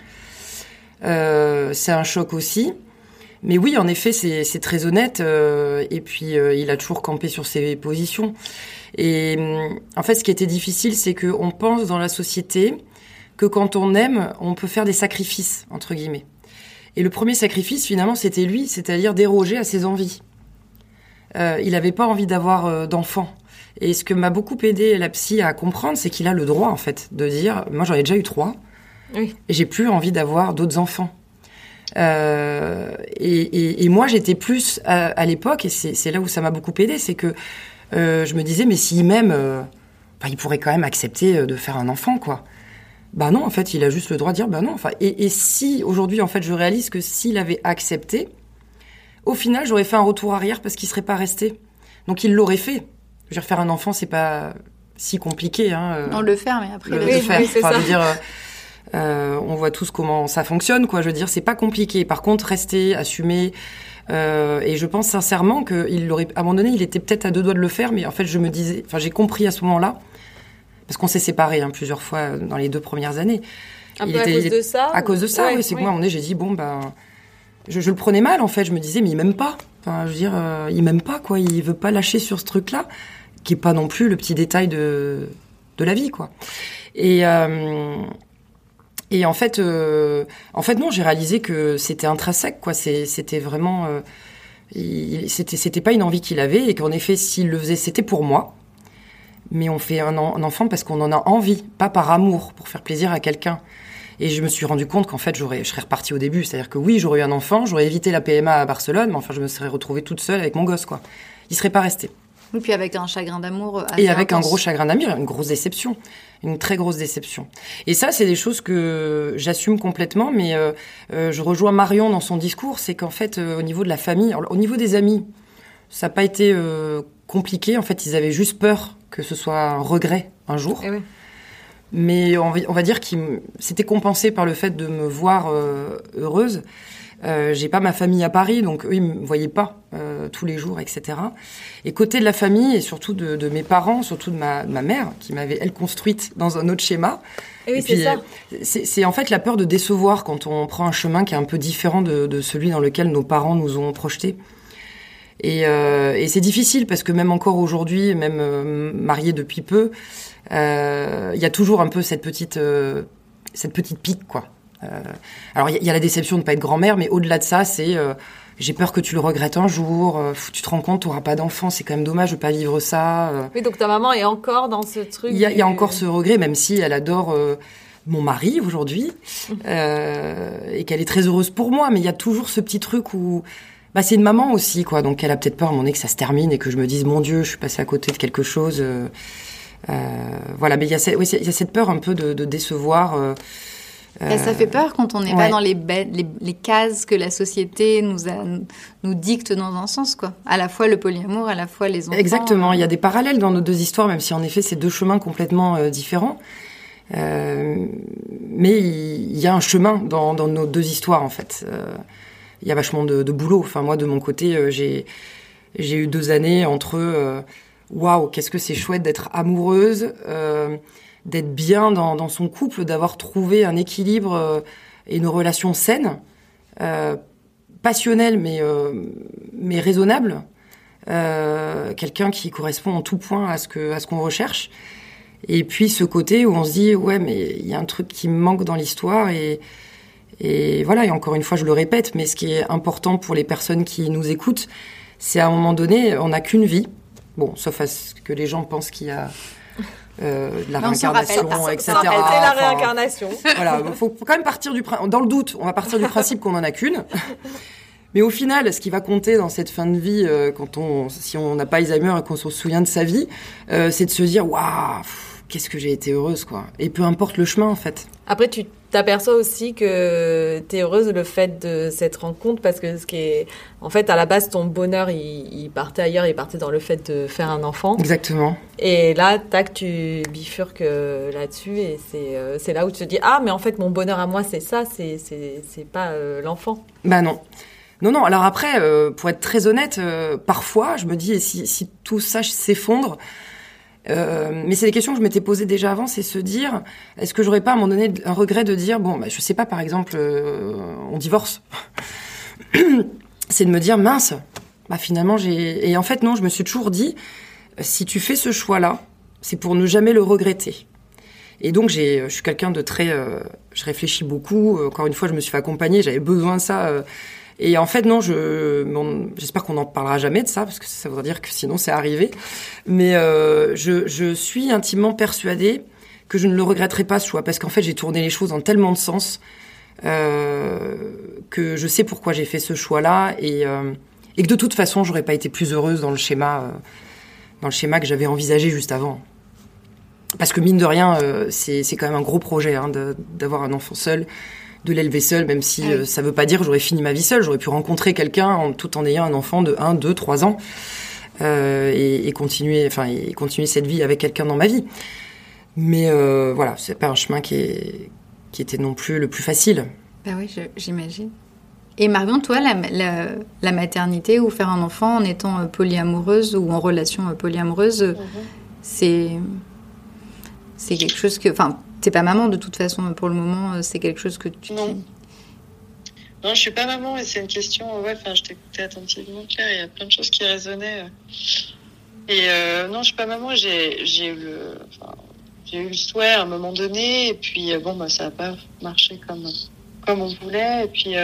Euh, c'est un choc aussi. Mais oui, en effet, c'est très honnête. euh, et puis, euh, il a toujours campé sur ses positions. Et en fait, ce qui était difficile, c'est qu'on pense dans la société que quand on aime, on peut faire des sacrifices, entre guillemets. Et le premier sacrifice, finalement, c'était lui, c'est-à-dire déroger à ses envies. Il n'avait pas envie d'avoir d'enfants. Et ce que m'a beaucoup aidé la psy à comprendre, c'est qu'il a le droit, en fait, de dire, moi j'en ai déjà eu trois, Oui. et j'ai plus envie d'avoir d'autres enfants. Euh, et, et- et moi, j'étais plus à, à l'époque, et c'est là où ça m'a beaucoup aidé, c'est que euh, je me disais, mais s'il m'aime, euh, bah, il pourrait quand même accepter de faire un enfant, quoi. Bah non, en fait, il a juste le droit de dire, bah non. Enfin, et, et si aujourd'hui, en fait, je réalise que s'il avait accepté, au final, j'aurais fait un retour arrière parce qu'il serait pas resté. Donc il l'aurait fait. Je veux dire, faire un enfant, c'est pas si compliqué. Hein, euh, on le faire, mais après. le- Oui, faire. oui, Enfin, ça. je veux dire, euh, euh, on voit tous comment ça fonctionne, quoi. Je veux dire, c'est pas compliqué. Par contre, rester, assumer. euh, et je pense sincèrement qu'il aurait, à un moment donné, il était peut-être à deux doigts de le faire, mais en fait, je me disais, enfin, j'ai compris à ce moment-là, parce qu'on s'est séparés hein, plusieurs fois dans les deux premières années. Un Il peu était- à cause de ça À cause de ça, Ouais, oui, c'est que moi, à un moment donné, j'ai dit, bon, ben, je, je le prenais mal, en fait. Je me disais, mais il m'aime pas. Enfin, je veux dire, euh, il m'aime pas, quoi. Il veut pas lâcher sur ce truc-là, qui est pas non plus le petit détail de, de la vie, quoi. Et, euh, et en fait, euh, en fait, non, j'ai réalisé que c'était intrinsèque, quoi. C'était vraiment, euh, c'était, c'était pas une envie qu'il avait, et qu'en effet, s'il le faisait, c'était pour moi. Mais on fait un enfant parce qu'on en a envie, pas par amour, pour faire plaisir à quelqu'un. Et je me suis rendu compte qu'en fait, j'aurais, je serais repartie au début. C'est-à-dire que oui, j'aurais eu un enfant, j'aurais évité la PMA à Barcelone, mais enfin, je me serais retrouvée toute seule avec mon gosse, quoi. Il serait pas resté. Et puis avec un chagrin d'amour. assez Et avec un gros chagrin d'amour, une grosse déception, une très grosse déception. Et ça, c'est des choses que j'assume complètement, mais euh, euh, je rejoins Marion dans son discours, c'est qu'en fait, euh, au niveau de la famille, alors, au niveau des amis, ça n'a pas été euh, compliqué. En fait, ils avaient juste peur que ce soit un regret un jour. Eh oui. Mais on va, on va dire que c'était compensé par le fait de me voir euh, heureuse. Euh, j'ai pas ma famille à Paris, donc eux, ils me voyaient pas euh, tous les jours, etc. Et côté de la famille, et surtout de, de mes parents, surtout de ma, de ma mère, qui m'avait, elle, construite dans un autre schéma, Eh oui, et c'est puis, ça. euh, c'est c'est en fait la peur de décevoir quand on prend un chemin qui est un peu différent de, de celui dans lequel nos parents nous ont projetés. Et, euh, et c'est difficile parce que même encore aujourd'hui, même euh, mariée depuis peu, il y a toujours un peu cette petite, cette petite pique, quoi. Euh, alors il y, a- il y a la déception de ne pas être grand-mère, mais au-delà de ça, c'est euh, j'ai peur que tu le regrettes un jour. euh, tu te rends compte, tu n'auras pas d'enfant, c'est quand même dommage de pas vivre ça. euh. Oui, donc ta maman est encore dans ce truc. Il y, a, y a encore ce regret, même si elle adore euh, mon mari aujourd'hui euh, et qu'elle est très heureuse pour moi, mais il y a toujours ce petit truc où bah, c'est une maman aussi, quoi. Donc elle a peut-être peur à un moment donné que ça se termine et que je me dise mon Dieu, je suis passée à côté de quelque chose. euh, euh, voilà, mais il y, a cette- il y a cette peur un peu de, de décevoir. Ça fait peur quand on n'est pas dans les, ba- les, les cases que la société nous, a, nous dicte dans un sens, quoi. À la fois le polyamour, à la fois les enfants. Exactement, il y a des parallèles dans nos deux histoires, même si en effet c'est deux chemins complètement euh, différents. Euh, mais il y a un chemin dans, dans nos deux histoires en fait. Euh, il y a vachement de, de boulot. Enfin moi de mon côté, j'ai eu deux années entre waouh qu'est-ce que c'est chouette d'être amoureuse, d'être bien dans, son couple, d'avoir trouvé un équilibre euh, et une relation saine, euh, passionnelle mais euh, mais raisonnable euh, quelqu'un qui correspond en tout point à ce que à qu'on recherche. Et puis ce côté où on se dit ouais mais il y a un truc qui me manque dans l'histoire et et voilà et encore une fois je le répète mais ce qui est important pour les personnes qui nous écoutent c'est à un moment donné, on n'a qu'une vie. Bon, sauf à ce que les gens pensent qu'il y a euh, la réincarnation, etc. C'est la réincarnation. Voilà, il faut, quand même partir du dans le doute, on va partir du principe qu'on en a qu'une. Mais au final, ce qui va compter dans cette fin de vie, euh, quand on, si on n'a pas Alzheimer et qu'on se souvient de sa vie, euh, c'est de se dire waouh, qu'est-ce que j'ai été heureuse, quoi. Et peu importe le chemin, en fait. Après, tu t'aperçois aussi que tu es heureuse le fait de cette rencontre parce que ce qui est, en fait, à la base, ton bonheur, il, partait ailleurs, il partait dans le fait de faire un enfant. Exactement. Et là, tac, tu bifurques euh, là-dessus et c'est, euh, c'est là où tu te dis, ah, mais en fait, mon bonheur à moi, c'est ça, c'est, c'est, c'est pas euh, l'enfant. Bah non. Non, non. Alors après, pour être très honnête, parfois, je me dis, si, si tout ça s'effondre, euh, mais c'est des questions que je m'étais posées déjà avant, c'est se dire, est-ce que j'aurais pas à un moment donné un regret de dire, bon, bah, je sais pas, par exemple, euh, on divorce. c'est de me dire, mince, bah finalement j'ai... Et en fait, non, je me suis toujours dit, si tu fais ce choix-là, c'est pour ne jamais le regretter. Et donc, j'ai, je suis quelqu'un de très... Euh, je réfléchis beaucoup. Encore une fois, je me suis fait accompagner, j'avais besoin de ça et en fait, non, je, j'espère qu'on n'en parlera jamais de ça, parce que ça voudrait dire que sinon c'est arrivé. Mais euh, je, je suis intimement persuadée que je ne le regretterai pas ce choix, parce qu'en fait, j'ai tourné les choses dans tellement de sens euh, que je sais pourquoi j'ai fait ce choix-là, et, euh, et que de toute façon, j'aurais pas été plus heureuse dans le schéma, euh, dans le schéma que j'avais envisagé juste avant. Parce que mine de rien, euh, c'est, c'est quand même un gros projet hein, d'avoir un enfant seul de l'élever seul, même si ça euh, ça veut pas dire que j'aurais fini ma vie seule. J'aurais pu rencontrer quelqu'un tout en ayant un enfant de 1, 2, 3 ans euh, et, continuer, enfin, et continuer cette vie avec quelqu'un dans ma vie. Mais euh, voilà, c'est pas un chemin qui, est, qui était non plus le plus facile. Ben oui, j'imagine. Et Marion, toi, la, la, maternité ou faire un enfant en étant polyamoureuse ou en relation polyamoureuse, mhm. c'est c'est quelque chose que, enfin, T'es pas maman de toute façon pour le moment, euh, c'est quelque chose que tu. Non. Non, je suis pas maman et c'est une question. Ouais, enfin, je t'écoutais attentivement, Claire. Il y a plein de choses qui résonnaient. Et euh, non, je suis pas maman. J'ai, j'ai eu le, enfin, j'ai eu le souhait à un moment donné. Et puis euh, bon, bah, ça a pas marché comme comme on voulait. Et puis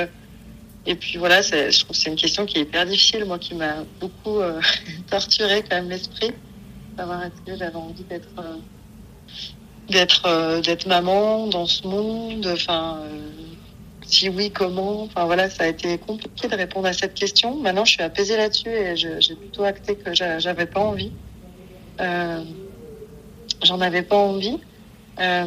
et puis voilà, je trouve que c'est une question qui est hyper difficile, moi, qui m'a beaucoup torturé quand même l'esprit, d'avoir d'avoir envie d'être d'être euh, d'être maman dans ce monde enfin euh, si oui comment enfin voilà ça a été compliqué de répondre à cette question. Maintenant je suis apaisée là-dessus et j'ai plutôt acté que j'avais pas envie. Euh, j'en avais pas envie. Euh,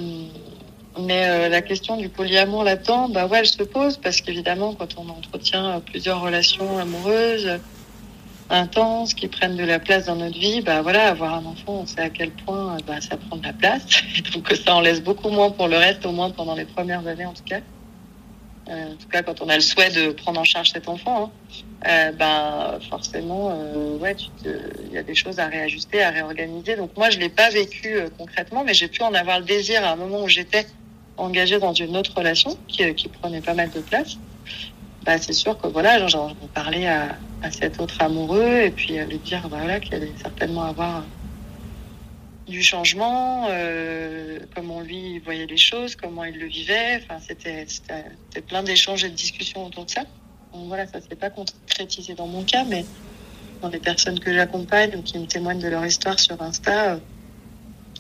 mais la question du polyamour là-dedans bah ouais elle se pose parce qu'évidemment quand on entretient plusieurs relations amoureuses intenses, qui prennent de la place dans notre vie, bah voilà, avoir un enfant, on sait à quel point bah, ça prend de la place. Donc ça en laisse beaucoup moins pour le reste, au moins pendant les premières années en tout cas. Euh, en tout cas, quand on a le souhait de prendre en charge cet enfant, hein, euh, ben forcément, euh, ouais, il y a des choses à réajuster, à réorganiser. Donc moi, je l'ai pas vécu euh, concrètement, mais j'ai pu en avoir le désir à un moment où j'étais engagée dans une autre relation qui, qui prenait pas mal de place. C'est sûr que voilà, j'en parlais à, à cet autre amoureux et puis lui dire voilà qu'il allait certainement avoir du changement, euh, comment lui voyait les choses, comment il le vivait. Enfin, c'était plein d'échanges et de discussions autour de ça. Donc voilà, ça s'est pas concrétisé dans mon cas, mais dans les personnes que j'accompagne ou qui me témoignent de leur histoire sur Insta, euh,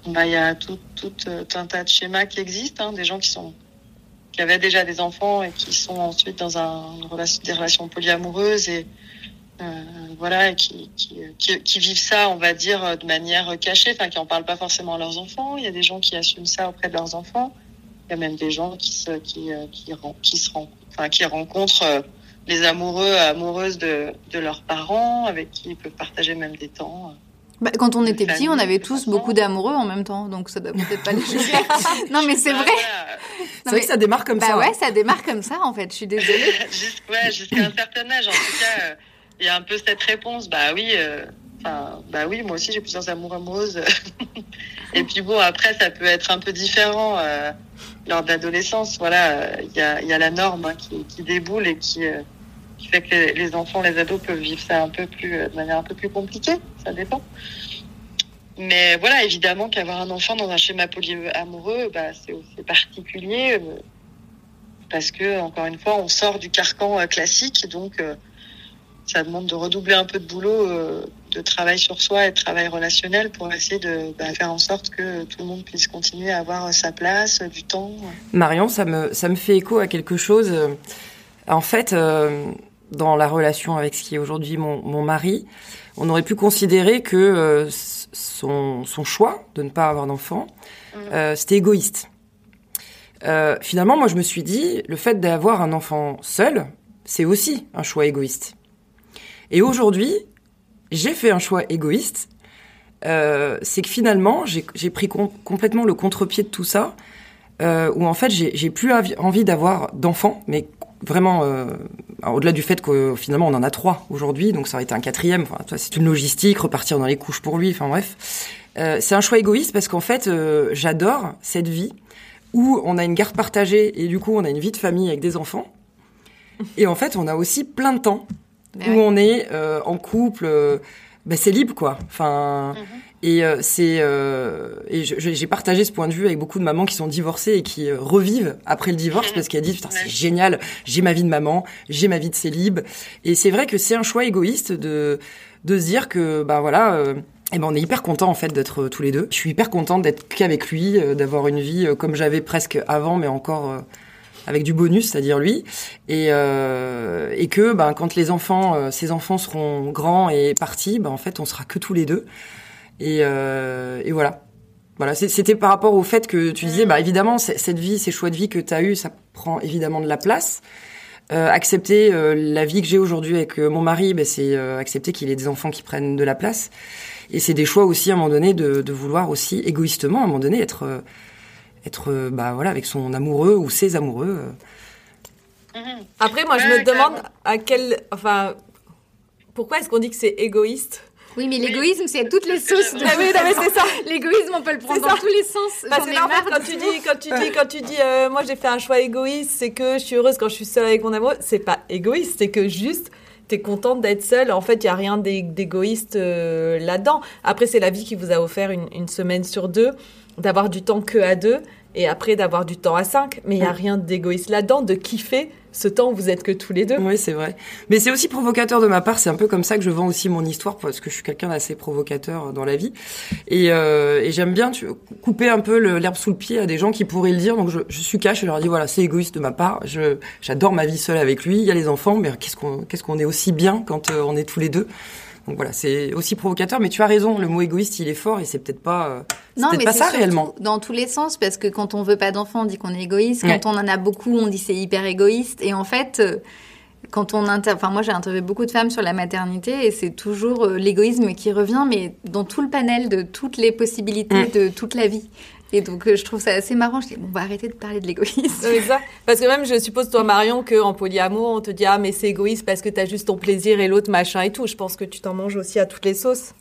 bah, il y a tout, tout, euh, un tas de schémas qui existent, hein, des gens qui sont qui avaient déjà des enfants et qui sont ensuite dans un, des relations polyamoureuses et euh, voilà, qui, qui, qui, vivent ça, on va dire, de manière cachée, enfin, qui en parlent pas forcément à leurs enfants. Il y a des gens qui assument ça auprès de leurs enfants. Il y a même des gens qui se, qui, euh, qui, qui se enfin, qui rencontrent euh, les amoureux, amoureuses de, de leurs parents, avec qui ils peuvent partager même des temps. Bah, quand on était petit, on avait tous beaucoup d'amoureux en même temps, donc ça doit peut-être pas les juger. non, mais c'est bah, vrai. C'est vrai que ça démarre comme bah ça. Bah ouais, ça démarre comme ça, en fait. Je suis désolée. ouais, jusqu'à un certain âge, en tout cas il y a un peu cette réponse, bah oui, euh, enfin, bah oui, moi aussi j'ai plusieurs amours amoureuses. et puis bon, après, ça peut être un peu différent euh, lors de l'adolescence. Voilà, il y a, y a la norme hein, qui, qui, déboule et qui, euh, qui fait que les, enfants, les ados peuvent vivre ça un peu plus, de manière un peu plus compliquée. Ça dépend. Mais voilà, évidemment qu'avoir un enfant dans un schéma polyamoureux, bah, c'est particulier parce que encore une fois, on sort du carcan classique, donc ça demande de redoubler un peu de boulot, euh, de travail sur soi et de travail relationnel pour essayer de bah, faire en sorte que tout le monde puisse continuer à avoir sa place, du temps. Marion, ça me, ça me fait écho à quelque chose. En fait, euh, dans la relation avec ce qui est aujourd'hui mon, mon, mari, on aurait pu considérer que euh, son, son, choix de ne pas avoir d'enfant, euh, c'était égoïste. finalement, moi, je me suis dit, le fait d'avoir un enfant seul, c'est aussi un choix égoïste. Et aujourd'hui, j'ai fait un choix égoïste. Euh, c'est que finalement, j'ai pris com complètement le contre-pied de tout ça, euh, où en fait, j'ai plus envie d'avoir d'enfants, mais vraiment, euh, au-delà du fait que finalement, on en a trois aujourd'hui, donc ça aurait été un quatrième. Enfin, c'est une logistique, repartir dans les couches pour lui. Enfin bref, euh, c'est un choix égoïste parce qu'en fait, euh, j'adore cette vie où on a une garde partagée et du coup, on a une vie de famille avec des enfants. Et en fait, on a aussi plein de temps où on est euh, en couple, euh, ben c'est libre quoi. Enfin, mm -hmm. Et euh, c'est et j'ai partagé ce point de vue avec beaucoup de mamans qui sont divorcées et qui revivent après le divorce parce qu'elles disent putain c'est génial, j'ai ma vie de maman, j'ai ma vie de célib. Et c'est vrai que c'est un choix égoïste de de se dire que ben voilà. Et ben on est hyper content en fait d'être tous les deux. Je suis hyper contente d'être qu'avec lui, d'avoir une vie comme j'avais presque avant, mais encore avec du bonus, c'est-à-dire lui, et, euh, et que ben, quand les enfants, euh, ces enfants seront grands et partis, ben, en fait, on sera que tous les deux. Et, euh, et voilà. Voilà, c'était par rapport au fait que tu disais, bah évidemment, cette vie, ces choix de vie que tu as eu, ça prend évidemment de la place. Euh, accepter euh, la vie que j'ai aujourd'hui avec euh, mon mari, ben, c'est accepter qu'il ait des enfants qui prennent de la place. Et c'est des choix aussi à un moment donné de, de, vouloir aussi égoïstement à un moment donné être être euh, bah voilà avec son amoureux ou ses amoureux. Euh. Après, moi, je me demande à quel, enfin, pourquoi est-ce qu'on dit que c'est égoïste? Oui, mais l'égoïsme, c'est toutes les sauces. De... Ah oui, non, mais c'est ça. L'égoïsme, on peut le prendre dans tous les sens. Parce que en fait, quand tu, dis, quand tu dis, quand tu dis, euh, moi j'ai fait un choix égoïste, c'est que je suis heureuse quand je suis seule avec mon amoureux. C'est pas égoïste, c'est que juste t'es contente d'être seule. En fait, il y a rien d'égoïste euh, là-dedans. Après, c'est la vie qui vous a offert une, une semaine sur deux, d'avoir du temps que à deux et après d'avoir du temps à cinq. Mais il n'y a rien d'égoïste là-dedans, de kiffer ce temps où vous êtes que tous les deux. Oui, c'est vrai. Mais c'est aussi provocateur de ma part. C'est un peu comme ça que je vends aussi mon histoire parce que je suis quelqu'un d'assez provocateur dans la vie. Et, euh, et j'aime bien tu, couper un peu l'herbe sous le pied à des gens qui pourraient le dire. Donc je, je suis cash et leur dis voilà, c'est égoïste de ma part. Je j'adore ma vie seule avec lui. Il y a les enfants, mais qu'est-ce qu'on qu'est-ce qu'on est aussi bien quand euh, on est tous les deux? Donc voilà, c'est aussi provocateur, mais tu as raison, le mot égoïste, il est fort et c'est peut-être pas, euh, non, peut pas ça réellement. Dans tous les sens, parce que quand on veut pas d'enfants, on dit qu'on est égoïste. Quand on en a beaucoup, on dit c'est hyper égoïste. Et en fait, euh, quand on inter... enfin moi j'ai interviewé beaucoup de femmes sur la maternité et c'est toujours euh, l'égoïsme qui revient, mais dans tout le panel de toutes les possibilités de toute la vie. Et donc, euh, je trouve ça assez marrant. Je dis, bon, on va arrêter de parler de l'égoïsme. Oui, ça. Parce que même, je suppose, toi, Marion, qu'en polyamour, on te dit, ah, mais c'est égoïste parce que t'as juste ton plaisir et l'autre machin et tout. Je pense que tu t'en manges aussi à toutes les sauces.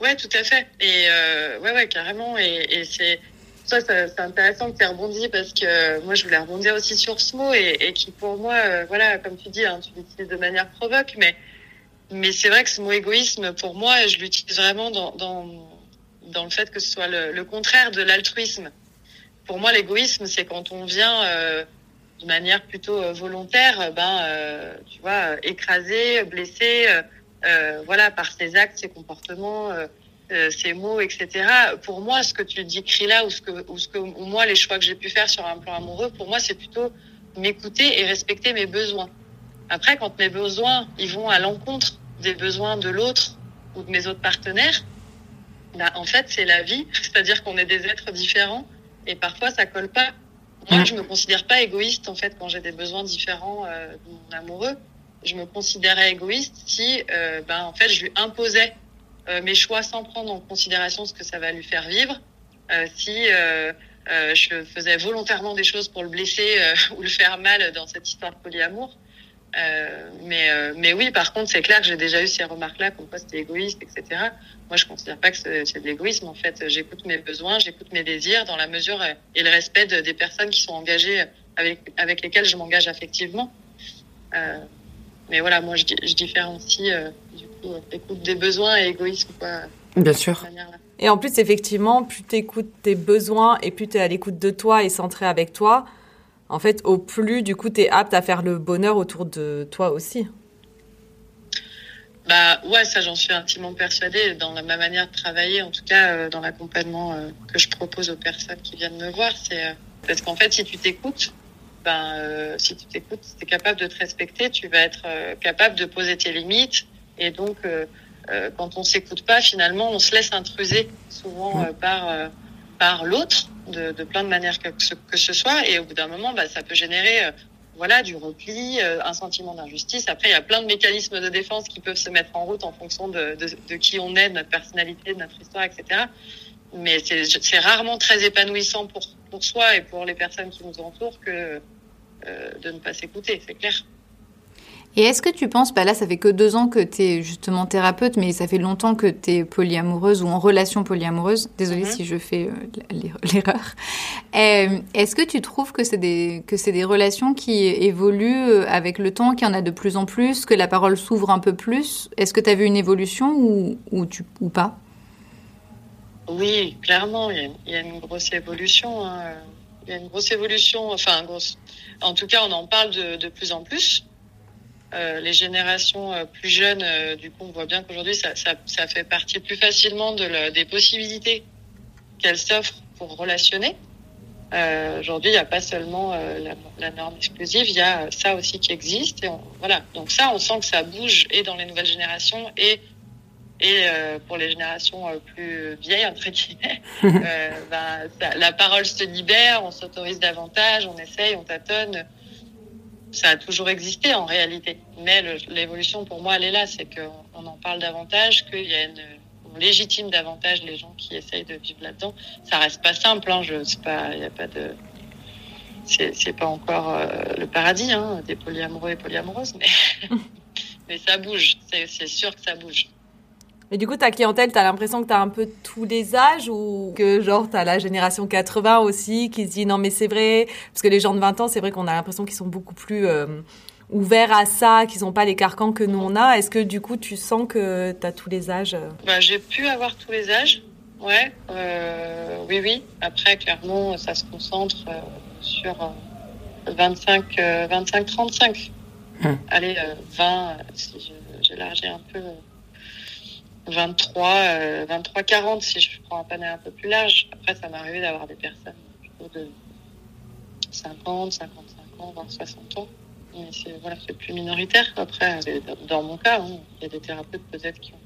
Ouais, tout à fait. Et euh, ouais, ouais, carrément. Et, et c'est ça, c'est intéressant que tu aies rebondi parce que moi, je voulais rebondir aussi sur ce mot et, et qui, pour moi, euh, voilà, comme tu dis, hein, tu l'utilises de manière provoque, mais mais c'est vrai que ce mot égoïsme, pour moi, je l'utilise vraiment dans, dans dans le fait que ce soit le, le contraire de l'altruisme. Pour moi, l'égoïsme, c'est quand on vient euh, de manière plutôt euh, volontaire, ben, euh, tu vois, écraser, blesser, euh, voilà, par ses actes, ses comportements, ses mots, etc. Pour moi, ce que tu décris là, ou ce que, ou ce que, ou moi, les choix que j'ai pu faire sur un plan amoureux, pour moi, c'est plutôt m'écouter et respecter mes besoins. Après, quand mes besoins, ils vont à l'encontre des besoins de l'autre ou de mes autres partenaires, bah, en fait, c'est la vie. C'est-à-dire qu'on est des êtres différents et parfois ça colle pas. Moi, je me considère pas égoïste en fait quand j'ai des besoins différents euh, de mon amoureux. Je me considérais égoïste si, euh, ben en fait, je lui imposais euh, mes choix sans prendre en considération ce que ça va lui faire vivre. Euh, si euh, euh, je faisais volontairement des choses pour le blesser ou le faire mal dans cette histoire de polyamour. Euh, mais, euh, mais oui, par contre, c'est clair que j'ai déjà eu ces remarques-là, comme quoi c'était égoïste, etc. Moi, je considère pas que c'est de l'égoïsme. En fait, j'écoute mes besoins, j'écoute mes désirs dans la mesure et le respect de, des personnes qui sont engagées avec, avec lesquelles je m'engage affectivement. Euh, mais voilà, moi, je, je différencie euh, du coup écoute des besoins et égoïsme, quoi. Bien sûr. Et en plus, effectivement, plus tu écoutes tes besoins et plus tu es à l'écoute de toi et centré avec toi, en fait, au plus, du coup, tu es apte à faire le bonheur autour de toi aussi. Bah ouais, ça j'en suis intimement persuadée dans ma manière de travailler, en tout cas euh, dans l'accompagnement euh, que je propose aux personnes qui viennent me voir, c'est euh, parce qu'en fait si tu t'écoutes, ben si tu t'écoutes, si tu es capable de te respecter, tu vas être capable de poser tes limites. Et donc quand on s'écoute pas, finalement on se laisse intruser souvent par par l'autre de, de, plein de manières que ce, que ce soit. Et au bout d'un moment, bah, ça peut générer voilà, du repli, euh, un sentiment d'injustice. Après, il y a plein de mécanismes de défense qui peuvent se mettre en route en fonction de, de, de qui on est, de notre personnalité, de notre histoire, etc. Mais c'est rarement très épanouissant pour, pour soi et pour les personnes qui nous entourent que euh, de ne pas s'écouter, c'est clair. Et est-ce que tu penses, bah là ça fait que deux ans que tu es justement thérapeute, mais ça fait longtemps que tu es polyamoureuse ou en relation polyamoureuse, désolée mhm. si je fais euh, l'erreur, euh, est-ce que tu trouves que c'est des, que des relations qui évoluent euh, avec le temps, qu'il y en a de plus en plus, que la parole s'ouvre un peu plus? Est-ce que tu as vu une évolution ou, ou, tu, ou pas? Oui, clairement, il y, a une grosse évolution. Hein. Il y a une grosse évolution, enfin, grosse. en tout cas, on en parle de, de plus en plus. Euh, les générations euh, plus jeunes, euh, du coup, on voit bien qu'aujourd'hui, ça, ça, ça, fait partie plus facilement de des possibilités qu'elles s'offrent pour relationner. Aujourd'hui, il n'y a pas seulement la, la, norme exclusive, il y a ça aussi qui existe. Et voilà. Donc ça, on sent que ça bouge et dans les nouvelles générations et et pour les générations plus vieilles entre guillemets, ben, la parole se libère, on s'autorise davantage, on essaye, on tâtonne ça a toujours existé en réalité. Mais l'évolution pour moi, elle est là, c'est qu'on en parle davantage, qu'il y a une légitime davantage les gens qui essayent de vivre là-dedans. Ça reste pas simple, hein, je pas, il a pas de, c'est pas encore euh, le paradis hein, des polyamoureux et polyamoureuses, mais ça bouge, c'est sûr que ça bouge. Mais du coup, ta clientèle, t'as l'impression que t'as un peu tous les âges ou que genre t'as la génération 80 aussi qui se dit non mais c'est vrai parce que les gens de 20 ans, c'est vrai qu'on a l'impression qu'ils sont beaucoup plus euh, ouverts à ça, qu'ils n'ont pas les carcans que nous on a. Est-ce que du coup tu sens que t'as tous les âges bah, j'ai pu avoir tous les âges. Ouais, euh, oui oui. Après clairement, ça se concentre euh, sur 25 25 35. Allez 20 si j'élargis un peu 23, 23, 40 si je prends un panel un peu plus large. Après, ça m'est arrivé d'avoir des personnes de 50, 55 ans, voire 60 ans. Mais c'est voilà, plus minoritaire. Après, dans mon cas, hein, il y a des thérapeutes peut-être qui ont.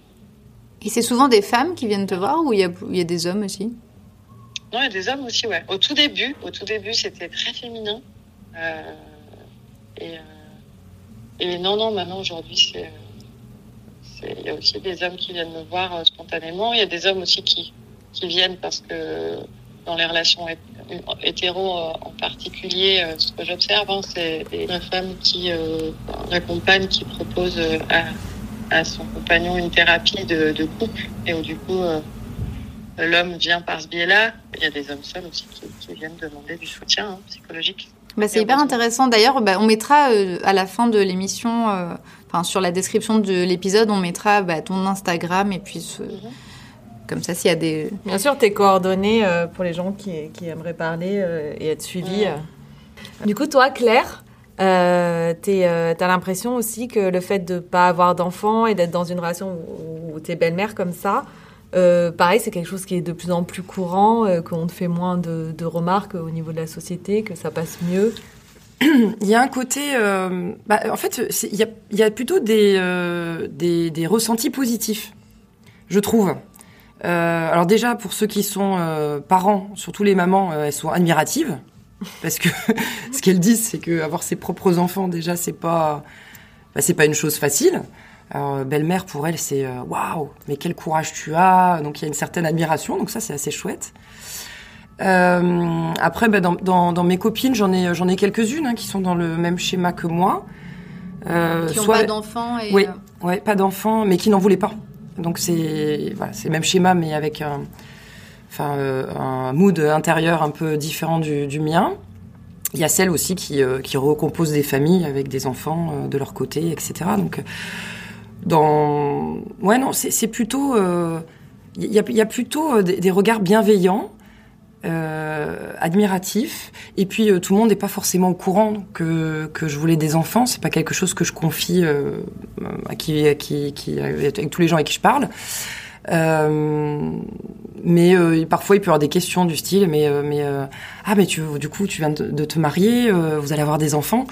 Et c'est souvent des femmes qui viennent te voir ou il y y a des hommes aussi? Non, il y a des hommes aussi, ouais. Au tout début, au tout début, c'était très féminin. Euh, et, euh, et non, non, maintenant aujourd'hui, c'est il y a aussi des hommes qui viennent me voir euh, spontanément. Il y a des hommes aussi qui, qui viennent parce que dans les relations hétéro euh, en particulier, euh, ce que j'observe, hein, c'est des femmes qui accompagnent, qui proposent à, à, son compagnon une thérapie de, de couple et où du coup l'homme vient par ce biais-là. Il y a des hommes seuls aussi qui, qui viennent demander du soutien hein, psychologique. Bah, c'est hyper intéressant. D'ailleurs, bah, on mettra à la fin de l'émission sur la description de l'épisode, on mettra bah, ton Instagram et puis mhm. comme ça, s'il y a des. Bien sûr, tes coordonnées euh, pour les gens qui, aimeraient parler euh, et être suivis. Euh. Du coup, toi, Claire, tu as l'impression aussi que le fait de ne pas avoir d'enfants et d'être dans une relation où, tu es belle-mère comme ça, pareil, c'est quelque chose qui est de plus en plus courant, qu'on te fait moins de, de, remarques au niveau de la société, que ça passe mieux? Il y a un côté, euh, bah, en fait, il y a, plutôt des, euh, des, des, ressentis positifs, je trouve. Euh, alors déjà, pour ceux qui sont parents, surtout les mamans, elles sont admiratives, parce que ce qu'elles disent, c'est que avoir ses propres enfants, déjà, c'est pas, bah, pas une chose facile. Alors, belle-mère, pour elle, c'est waouh, mais quel courage tu as. Donc, il y a une certaine admiration, donc ça, c'est assez chouette. Euh, après, bah, dans, dans, dans, mes copines, j'en ai, j'en ai quelques-unes hein, qui sont dans le même schéma que moi. Euh, qui n'ont pas d'enfants et... Oui, euh, ouais, pas d'enfants, mais qui n'en voulaient pas. Donc c'est voilà, c'est le même schéma, mais avec un, enfin, euh, un mood intérieur un peu différent du, du mien. Il y a celles aussi qui, euh, qui recomposent des familles avec des enfants de leur côté, etc. Donc, dans, ouais, non, c'est plutôt, il y a, y a, plutôt des, des regards bienveillants euh, admiratif. Et puis euh, tout le monde n'est pas forcément au courant que, que je voulais des enfants. C'est pas quelque chose que je confie euh, à qui, à qui, qui, avec tous les gens avec qui je parle. Euh, mais euh, parfois il peut y avoir des questions du style mais euh, mais ah mais tu du coup tu viens de, te marier vous allez avoir des enfants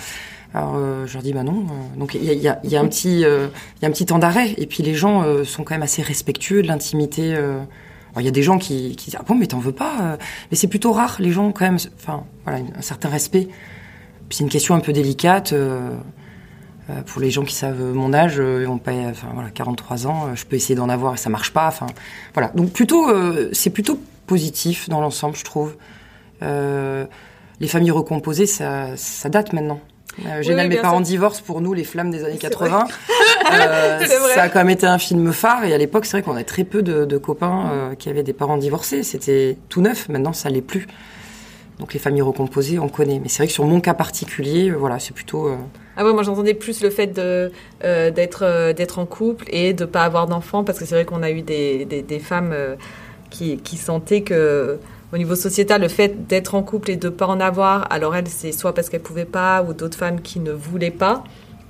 alors je leur dis bah non donc il y a, y, a, y a un petit il y a un petit temps d'arrêt et puis les gens sont quand même assez respectueux de l'intimité il y a des gens qui, disent ah bon mais t'en veux pas mais c'est plutôt rare les gens quand même enfin voilà un certain respect c'est une question un peu délicate euh, pour les gens qui savent mon âge, euh, on paye, enfin voilà, 43 ans, euh, je peux essayer d'en avoir et ça marche pas. Enfin, voilà. Donc plutôt, c'est plutôt positif dans l'ensemble, je trouve. les familles recomposées, ça date maintenant. Euh, J'ai mes parents divorcent pour nous, les flammes des années 80. euh, ça a quand même été un film phare et à l'époque, c'est vrai qu'on a très peu de, de copains qui avaient des parents divorcés. C'était tout neuf. Maintenant, ça l'est plus. Donc les familles recomposées, on connaît. Mais c'est vrai que sur mon cas particulier, voilà, c'est plutôt ah ouais, moi j'entendais plus le fait de euh, d'être euh, d'être en couple et de pas avoir d'enfants parce que c'est vrai qu'on a eu des, des, des femmes euh, qui, qui sentaient que au niveau sociétal, le fait d'être en couple et de pas en avoir, alors elles, c'est soit parce qu'elles pouvaient pas ou d'autres femmes qui ne voulaient pas.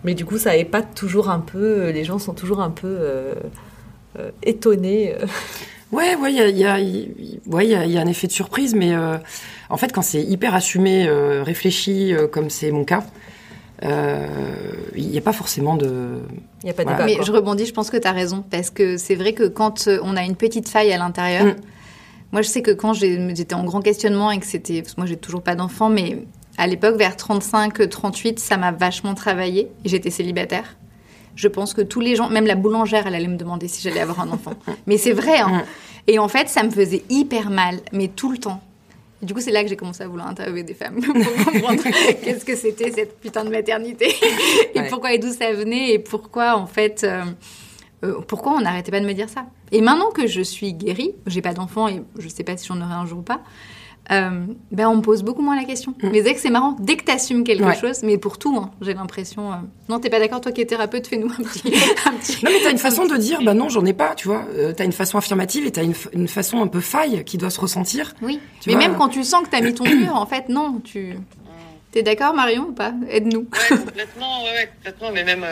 Mais du coup, ça pas toujours un peu. Les gens sont toujours un peu euh, euh, étonnés. Ouais, ouais, il y a, y, a, ouais, y, a, y a un effet de surprise, mais en fait, quand c'est hyper assumé, réfléchi, comme c'est mon cas, euh, il n'y a pas forcément de... Il y a pas de Mais je rebondis, je pense que tu as raison, parce que c'est vrai que quand euh, on a une petite faille à l'intérieur, mm. Moi je sais que quand j'étais en grand questionnement et que c'était... Moi j'ai toujours pas d'enfant, mais à l'époque, vers 35, 38, ça m'a vachement travaillé et j'étais célibataire. Je pense que tous les gens, même la boulangère, elle allait me demander si j'allais avoir un enfant. mais c'est vrai, hein. Et en fait, ça me faisait hyper mal, mais tout le temps du coup, c'est là que j'ai commencé à vouloir interviewer des femmes pour comprendre qu'est-ce que c'était cette putain de maternité et pourquoi et d'où ça venait et pourquoi en fait euh, euh, pourquoi on n'arrêtait pas de me dire ça? Et maintenant que je suis guérie, j'ai pas d'enfant et je sais pas si j'en aurai un jour ou pas, euh, ben on me pose beaucoup moins la question. Mm. Mais dès que c'est marrant, dès que tu assumes quelque chose, mais pour tout, hein, j'ai l'impression. Euh... Non, t'es pas d'accord, toi qui es thérapeute, fais-nous un petit, un petit. Non, mais t'as une façon de dire, bah non, j'en ai pas, tu vois. Euh, t'as une façon affirmative et t'as une, une façon un peu faille qui doit se ressentir. Oui. mais même quand tu sens que t'as mis ton mur, en fait, non, tu. T'es d'accord, Marion, ou pas? Aide-nous. Ouais, complètement, ouais, ouais, complètement. Mais même,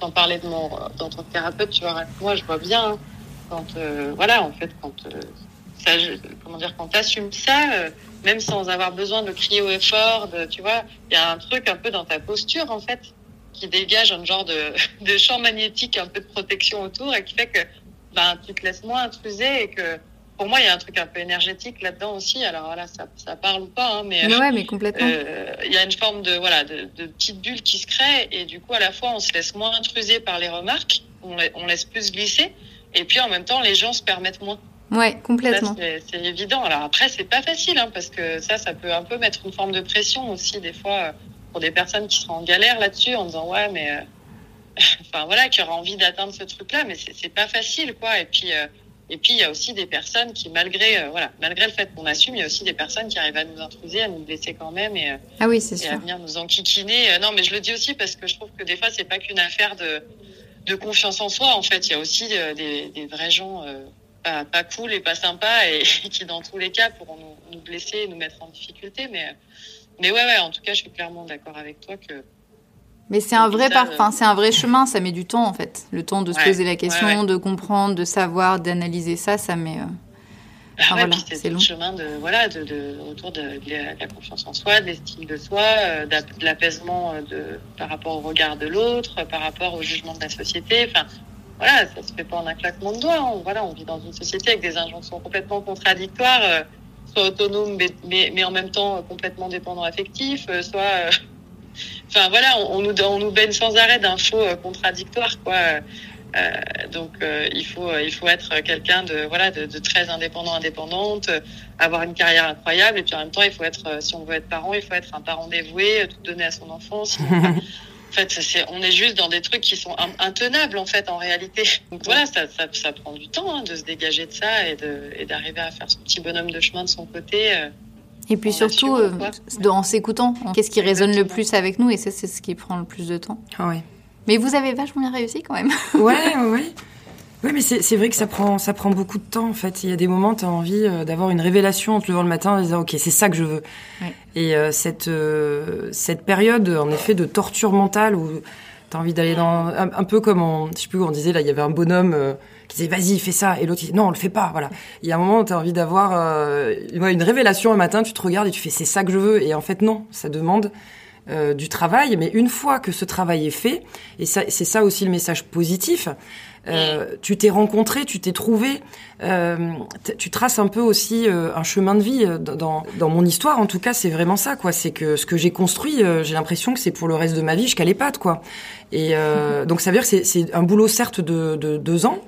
euh, sans parler de mon, dans ton thérapeute, tu vois, moi, je vois bien, hein, quand, euh, voilà, en fait, quand ça, comment dire, quand t'assumes ça, euh, même sans avoir besoin de crier au effort, de, tu vois, il y a un truc un peu dans ta posture, en fait, qui dégage un genre de, de champ magnétique, un peu de protection autour et qui fait que, ben, tu te laisses moins intruser et que, pour moi, il y a un truc un peu énergétique là-dedans aussi. Alors voilà, ça, ça parle ou pas, hein, mais, mais ouais, mais complètement. Euh, il y a une forme de voilà de, de petite bulle qui se crée et du coup à la fois on se laisse moins intruser par les remarques, on, on laisse plus glisser et puis en même temps les gens se permettent moins. Ouais, complètement. C'est évident. Alors après, c'est pas facile, hein, parce que ça, ça peut un peu mettre une forme de pression aussi, des fois, pour des personnes qui seront en galère là-dessus, en disant ouais, mais, euh... enfin voilà, qui auraient envie d'atteindre ce truc-là, mais c'est pas facile, quoi. Et puis, euh... et puis, il y a aussi des personnes qui, malgré, euh, voilà, malgré le fait qu'on assume, il y a aussi des personnes qui arrivent à nous intruser, à nous blesser quand même, et, euh, ah oui, et à venir nous enquiquiner. non, mais je le dis aussi parce que je trouve que des fois, c'est pas qu'une affaire de de confiance en soi. En fait, il y a aussi des, des vrais gens pas, pas, cool et pas sympa et, qui dans tous les cas pourront nous, nous, blesser et nous mettre en difficulté. Mais, mais ouais, ouais, en tout cas, je suis clairement d'accord avec toi que. Mais c'est un vrai ça, parfum, c'est un vrai chemin, ça met du temps en fait. Le temps de se ouais, poser la question, ouais, ouais. de comprendre, de savoir, d'analyser ça, ça met. Euh... Enfin, voilà, c'est le chemin de voilà de, de autour de, de, la, confiance en soi, de l'estime de soi, euh, de l'apaisement euh, de par rapport au regard de l'autre, par rapport au jugement de la société. Enfin, voilà, ça se fait pas en un claquement de doigts. On, voilà, on vit dans une société avec des injonctions complètement contradictoires, euh, soit autonomes, mais, mais, mais, en même temps complètement dépendants affectifs, euh, soit, euh, enfin voilà, on, on, nous, on nous baigne sans arrêt d'infos euh, contradictoires, quoi. Euh, donc il faut il faut être quelqu'un de voilà de, de, très indépendant indépendante avoir une carrière incroyable et puis en même temps il faut être si on veut être parent il faut être un parent dévoué tout donner à son enfant sinon En fait, c'est, on est juste dans des trucs qui sont intenables en fait en réalité. Donc voilà, ça, ça, ça prend du temps hein, de se dégager de ça et, de, et d'arriver à faire son petit bonhomme de chemin de son côté. Euh, et puis surtout, euh, en s'écoutant, qu'est-ce qui résonne le plus avec nous et ça, c'est ce qui prend le plus de temps. Ah oui. Mais vous avez vachement bien réussi quand même. ouais, ouais. Oui, mais c'est vrai que ça prend, ça prend beaucoup de temps, en fait. Il y a des moments, tu as envie euh, d'avoir une révélation en te levant le matin en disant, OK, c'est ça que je veux. Et euh, cette, euh, cette période, en effet, de torture mentale où tu as envie d'aller dans... Un, peu comme, on, je sais plus où on disait, là, il y avait un bonhomme qui disait, vas-y, fais ça. Et l'autre, non, on le fait pas. Voilà. Il y a un moment tu as envie d'avoir une révélation un matin, tu te regardes et tu fais, c'est ça que je veux. Et en fait, non, ça demande du travail. Mais une fois que ce travail est fait, et c'est ça aussi le message positif, euh, tu t'es rencontré, tu t'es trouvé, euh, tu traces un peu aussi euh, un chemin de vie dans, dans mon histoire. En tout cas, c'est vraiment ça, quoi. C'est que ce que j'ai construit, j'ai l'impression que c'est pour le reste de ma vie jusqu'à pattes, quoi. Et donc ça veut dire que c'est un boulot certes de, de deux ans,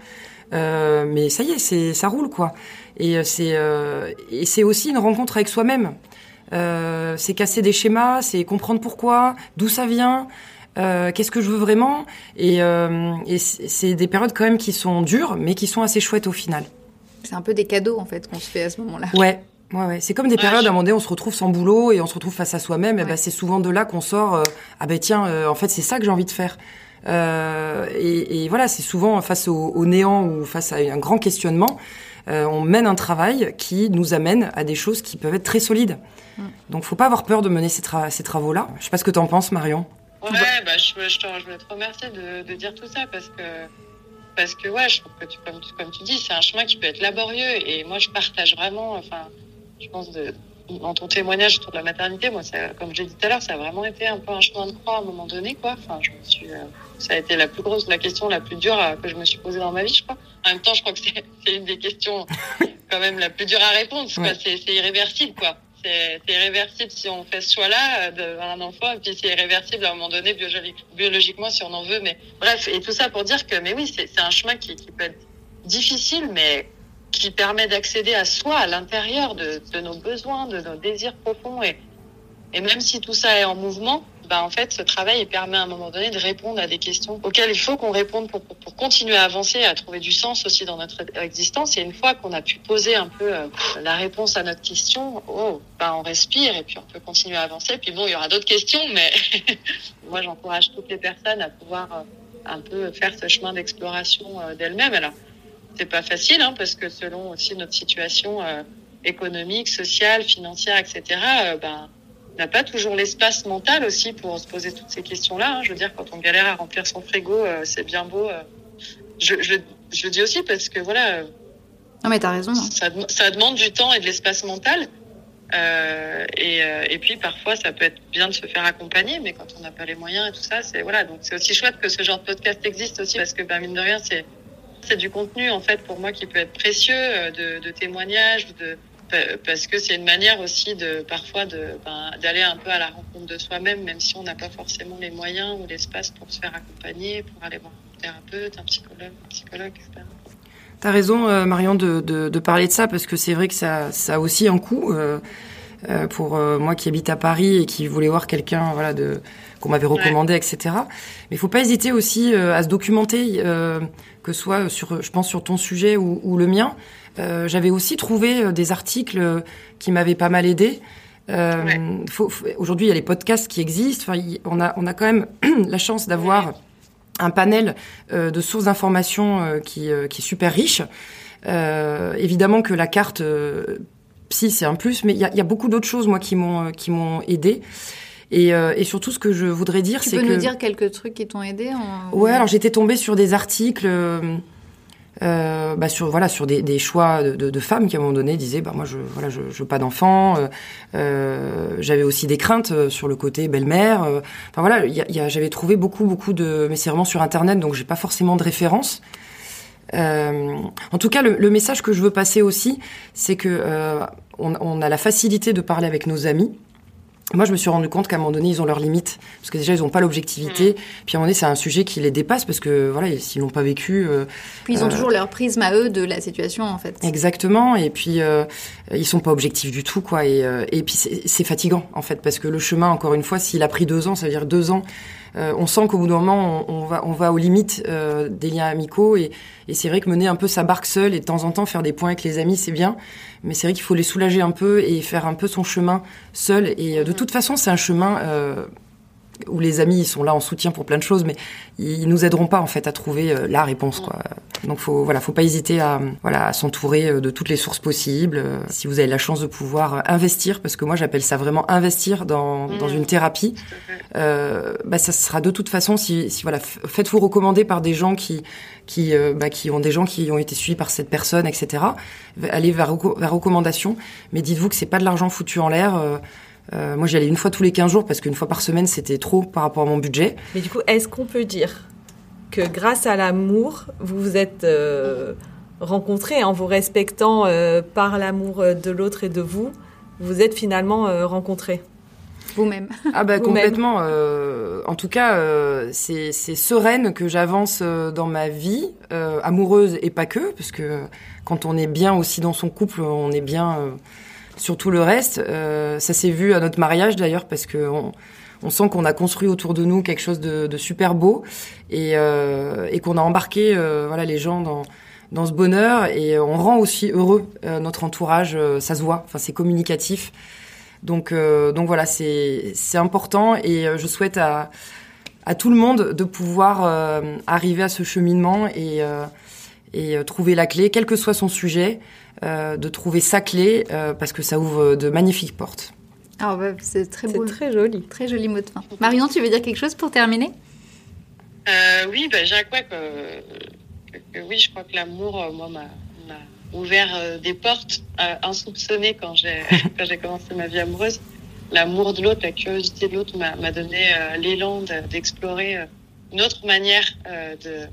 mais ça y est, c'est ça roule, quoi. Et c'est et c'est aussi une rencontre avec soi-même. c'est casser des schémas, c'est comprendre pourquoi, d'où ça vient. Euh, qu'est-ce que je veux vraiment Et, euh, et c'est des périodes quand même qui sont dures, mais qui sont assez chouettes au final. C'est un peu des cadeaux en fait qu'on se fait à ce moment-là. Ouais. Ouais, ouais. C'est comme des périodes à un moment donné, on se retrouve sans boulot et on se retrouve face à soi-même. Et ben, c'est souvent de là qu'on sort. Euh, ah ben tiens, en fait, c'est ça que j'ai envie de faire. Et, et, voilà, c'est souvent face au, néant ou face à un grand questionnement, on mène un travail qui nous amène à des choses qui peuvent être très solides. Mm. Donc, faut pas avoir peur de mener ces, ces travaux-là. Je sais pas ce que tu en penses, Marion. Ouais, bah, je, je, je voulais te remercier de, de, dire tout ça parce que, parce que ouais, je trouve que tu, comme, comme tu dis, c'est un chemin qui peut être laborieux et moi je partage vraiment, enfin, je pense de, dans ton témoignage autour de la maternité, moi, ça, comme j'ai dit tout à l'heure, ça a vraiment été un peu un chemin de croix à un moment donné, quoi. Enfin, je me suis, euh, ça a été la plus grosse, la question la plus dure euh, que je me suis posée dans ma vie, je crois. En même temps, je crois que c'est une des questions quand même la plus dure à répondre, ouais. c'est irréversible, quoi c'est irréversible si on fait ce choix-là euh, d'un enfant, et puis c'est irréversible à un moment donné biologiquement si on en veut. Mais bref, et tout ça pour dire que, mais oui, c'est un chemin qui, qui, peut être difficile, mais qui permet d'accéder à soi, à l'intérieur de, de, nos besoins, de nos désirs profonds. Et, et même si tout ça est en mouvement, bah, en fait, ce travail permet à un moment donné de répondre à des questions auxquelles il faut qu'on réponde pour, pour, pour, continuer à avancer, à trouver du sens aussi dans notre existence. Et une fois qu'on a pu poser un peu euh, la réponse à notre question, oh, bah, on respire et puis on peut continuer à avancer. Puis bon, il y aura d'autres questions, mais moi, j'encourage toutes les personnes à pouvoir euh, un peu faire ce chemin d'exploration euh, d'elles-mêmes. Alors, c'est pas facile, hein, parce que selon aussi notre situation économique, sociale, financière, etc., ben, n'a pas toujours l'espace mental aussi pour se poser toutes ces questions-là. Hein. Je veux dire, quand on galère à remplir son frigo, euh, c'est bien beau. Euh. Je, je, je, dis aussi parce que voilà. Euh, non mais t'as raison. Hein. Ça, ça, demande du temps et de l'espace mental. Euh, et, et, puis parfois, ça peut être bien de se faire accompagner, mais quand on n'a pas les moyens et tout ça, c'est voilà. Donc c'est aussi chouette que ce genre de podcast existe aussi parce que ben, mine de rien, c'est c'est du contenu en fait pour moi qui peut être précieux, de, de témoignages, parce que c'est une manière aussi parfois ben, d'aller un peu à la rencontre de soi-même, même si on n'a pas forcément les moyens ou l'espace pour se faire accompagner, pour aller voir un thérapeute, un psychologue, psychologue, etc. T'as raison, euh, Marion, de, parler de ça parce que c'est vrai que ça, ça a aussi un coût. Euh, euh, pour euh, moi qui habite à Paris et qui voulait voir quelqu'un voilà de qu'on m'avait recommandé etc mais il faut pas hésiter aussi à se documenter que ce soit sur je pense sur ton sujet ou, ou le mien euh, j'avais aussi trouvé euh, des articles euh, qui m'avaient pas mal aidé. Euh, Aujourd'hui, il y a les podcasts qui existent. Enfin, on a, on a quand même la chance d'avoir un panel euh, de sources d'informations qui, qui est super riche. évidemment que la carte psy, c'est un plus, mais il y a, y a, beaucoup d'autres choses, moi, qui m'ont qui m'ont aidé. Et, et, surtout, ce que je voudrais dire, c'est que... Tu peux nous dire quelques trucs qui t'ont aidé en... Ouais, alors j'étais tombée sur des articles euh, bah sur voilà sur des, des choix de, de, femmes qui à un moment donné disaient bah moi je voilà je, je veux pas d'enfants euh, euh, j'avais aussi des craintes euh, sur le côté belle-mère euh, enfin voilà y a, y a, j'avais trouvé beaucoup beaucoup de mais c'est vraiment sur internet donc j'ai pas forcément de référence en tout cas le, le, message que je veux passer aussi c'est que on, on a la facilité de parler avec nos amis moi, je me suis rendu compte qu'à un moment donné, ils ont leurs limites. Parce que déjà, ils n'ont pas l'objectivité. Mmh. Puis à un moment donné, c'est un sujet qui les dépasse parce que, voilà, s'ils l'ont pas vécu. Euh, puis ils ont euh, toujours leur prisme à eux de la situation, en fait. Exactement. Et puis, euh, ils sont pas objectifs du tout, quoi. Et, euh, et puis, c'est fatigant, en fait. Parce que le chemin, encore une fois, s'il a pris deux ans, ça veut dire deux ans euh, on sent qu'au bout d'un moment, on, on, va, on va aux limites euh, des liens amicaux. Et, et c'est vrai que mener un peu sa barque seule et de temps en temps faire des points avec les amis, c'est bien. Mais c'est vrai qu'il faut les soulager un peu et faire un peu son chemin seul. Et euh, de toute façon, c'est un chemin où les amis ils sont là en soutien pour plein de choses, mais ils nous aideront pas en fait à trouver euh, la réponse quoi. Donc faut voilà, faut pas hésiter à voilà à s'entourer euh, de toutes les sources possibles. Euh, si vous avez la chance de pouvoir investir, parce que moi j'appelle ça vraiment investir dans, dans une thérapie, euh, bah ça sera de toute façon si, si voilà faites-vous recommander par des gens qui qui bah, qui ont des gens qui ont été suivis par cette personne, etc. Allez vers, vers recommandation, mais dites-vous que c'est pas de l'argent foutu en l'air. Euh, moi, j'y allais une fois tous les 15 jours parce qu'une fois par semaine, c'était trop par rapport à mon budget. Mais du coup, est-ce qu'on peut dire que grâce à l'amour, vous vous êtes euh, rencontrés en vous respectant euh, par l'amour de l'autre et de vous, vous êtes finalement euh, rencontrés? Vous-même. Ah bah complètement. en tout cas, c'est sereine que j'avance dans ma vie amoureuse et pas que, parce que quand on est bien aussi dans son couple, on est bien sur tout le reste. Euh, ça s'est vu à notre mariage d'ailleurs parce que on, sent qu'on a construit autour de nous quelque chose de, super beau et, euh, et qu'on a embarqué euh, voilà les gens dans dans ce bonheur et on rend aussi heureux notre entourage. ça se voit. Enfin c'est communicatif. Donc donc voilà c'est c'est important et je souhaite à à tout le monde de pouvoir arriver à ce cheminement et et trouver la clé, quel que soit son sujet. Euh, de trouver sa clé euh, parce que ça ouvre de magnifiques portes. Ah bah, c'est très beau. C'est très joli. Très joli mot de fin. Marion, tu veux dire quelque chose pour terminer? Euh, Oui, bah, Jacques, oui, je crois que l'amour, moi, m'a ouvert des portes insoupçonnées quand j'ai quand j'ai commencé ma vie amoureuse. L'amour de l'autre, la curiosité de l'autre m'a donné l'élan d'explorer une autre manière de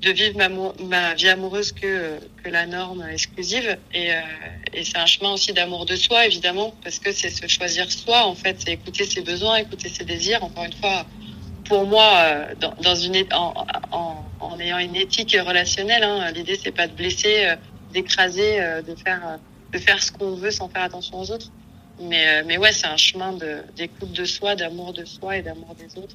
de vivre ma, ma vie amoureuse que, que la norme exclusive. Et, euh, et c'est un chemin aussi d'amour de soi, évidemment, parce que c'est se choisir soi, en fait, c'est écouter ses besoins, écouter ses désirs. Encore une fois, pour moi, euh, dans, dans une, en, en, en, ayant une éthique relationnelle, hein, l'idée, c'est pas de blesser, euh, d'écraser, de, faire, de faire ce qu'on veut sans faire attention aux autres. Mais, mais ouais, c'est un chemin d'écoute de, soi, d'amour de soi et d'amour des autres.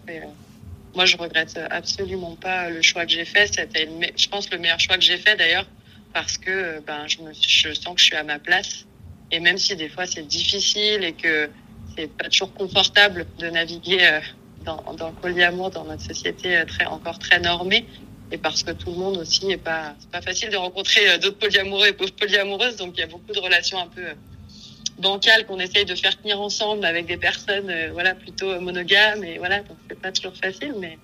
Moi, je regrette absolument pas le choix que j'ai fait. C'était, je pense, le meilleur choix que j'ai fait d'ailleurs, parce que ben, je, me, je sens que je suis à ma place. Et même si des fois c'est difficile et que c'est pas toujours confortable de naviguer euh, dans, dans le polyamour dans notre société euh, très encore très normée, et parce que tout le monde aussi est pas c'est pas facile de rencontrer euh, d'autres polyamoureux et polyamoureuses, donc il y a beaucoup de relations un peu bancal qu'on essaye de faire tenir ensemble avec des personnes euh, voilà plutôt monogames et voilà donc c'est pas toujours facile mais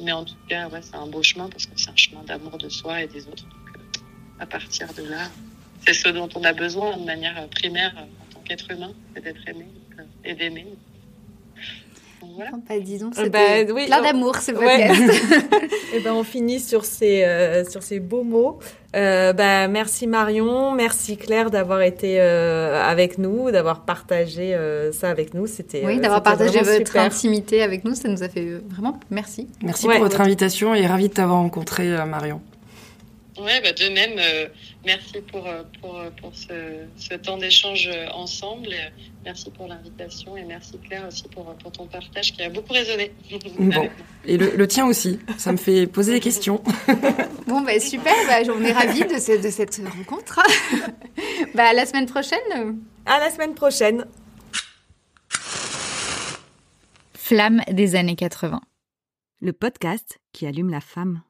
mais en tout cas ouais, c'est un beau chemin parce que c'est un chemin d'amour de soi et des autres donc, euh, à partir de là c'est ce dont on a besoin de manière primaire en tant qu'être humain c'est d'être aimé et d'aimer voilà. Bah, disons, c'est bah, oui, plein d'amour, c'est ouais. et ben, on finit sur ces, euh, sur ces beaux mots. Euh, bah, merci Marion, merci Claire d'avoir été euh, avec nous, d'avoir partagé euh, ça avec nous. C'était oui, d'avoir partagé votre intimité avec nous, ça nous a fait vraiment merci. Merci pour votre invitation et ravi de t'avoir rencontré Marion. Ouais, bah de même, euh, merci pour, euh, pour, euh, pour ce, ce temps d'échange ensemble. Merci pour l'invitation et merci Claire aussi pour, pour ton partage qui a beaucoup résonné. Bon, et le, le tien aussi, ça me fait poser des questions. Bon, bah, super, bah, on est ravis de, ce, de cette rencontre. bah, à la semaine prochaine. À la semaine prochaine. Flamme des années 80. Le podcast qui allume la femme.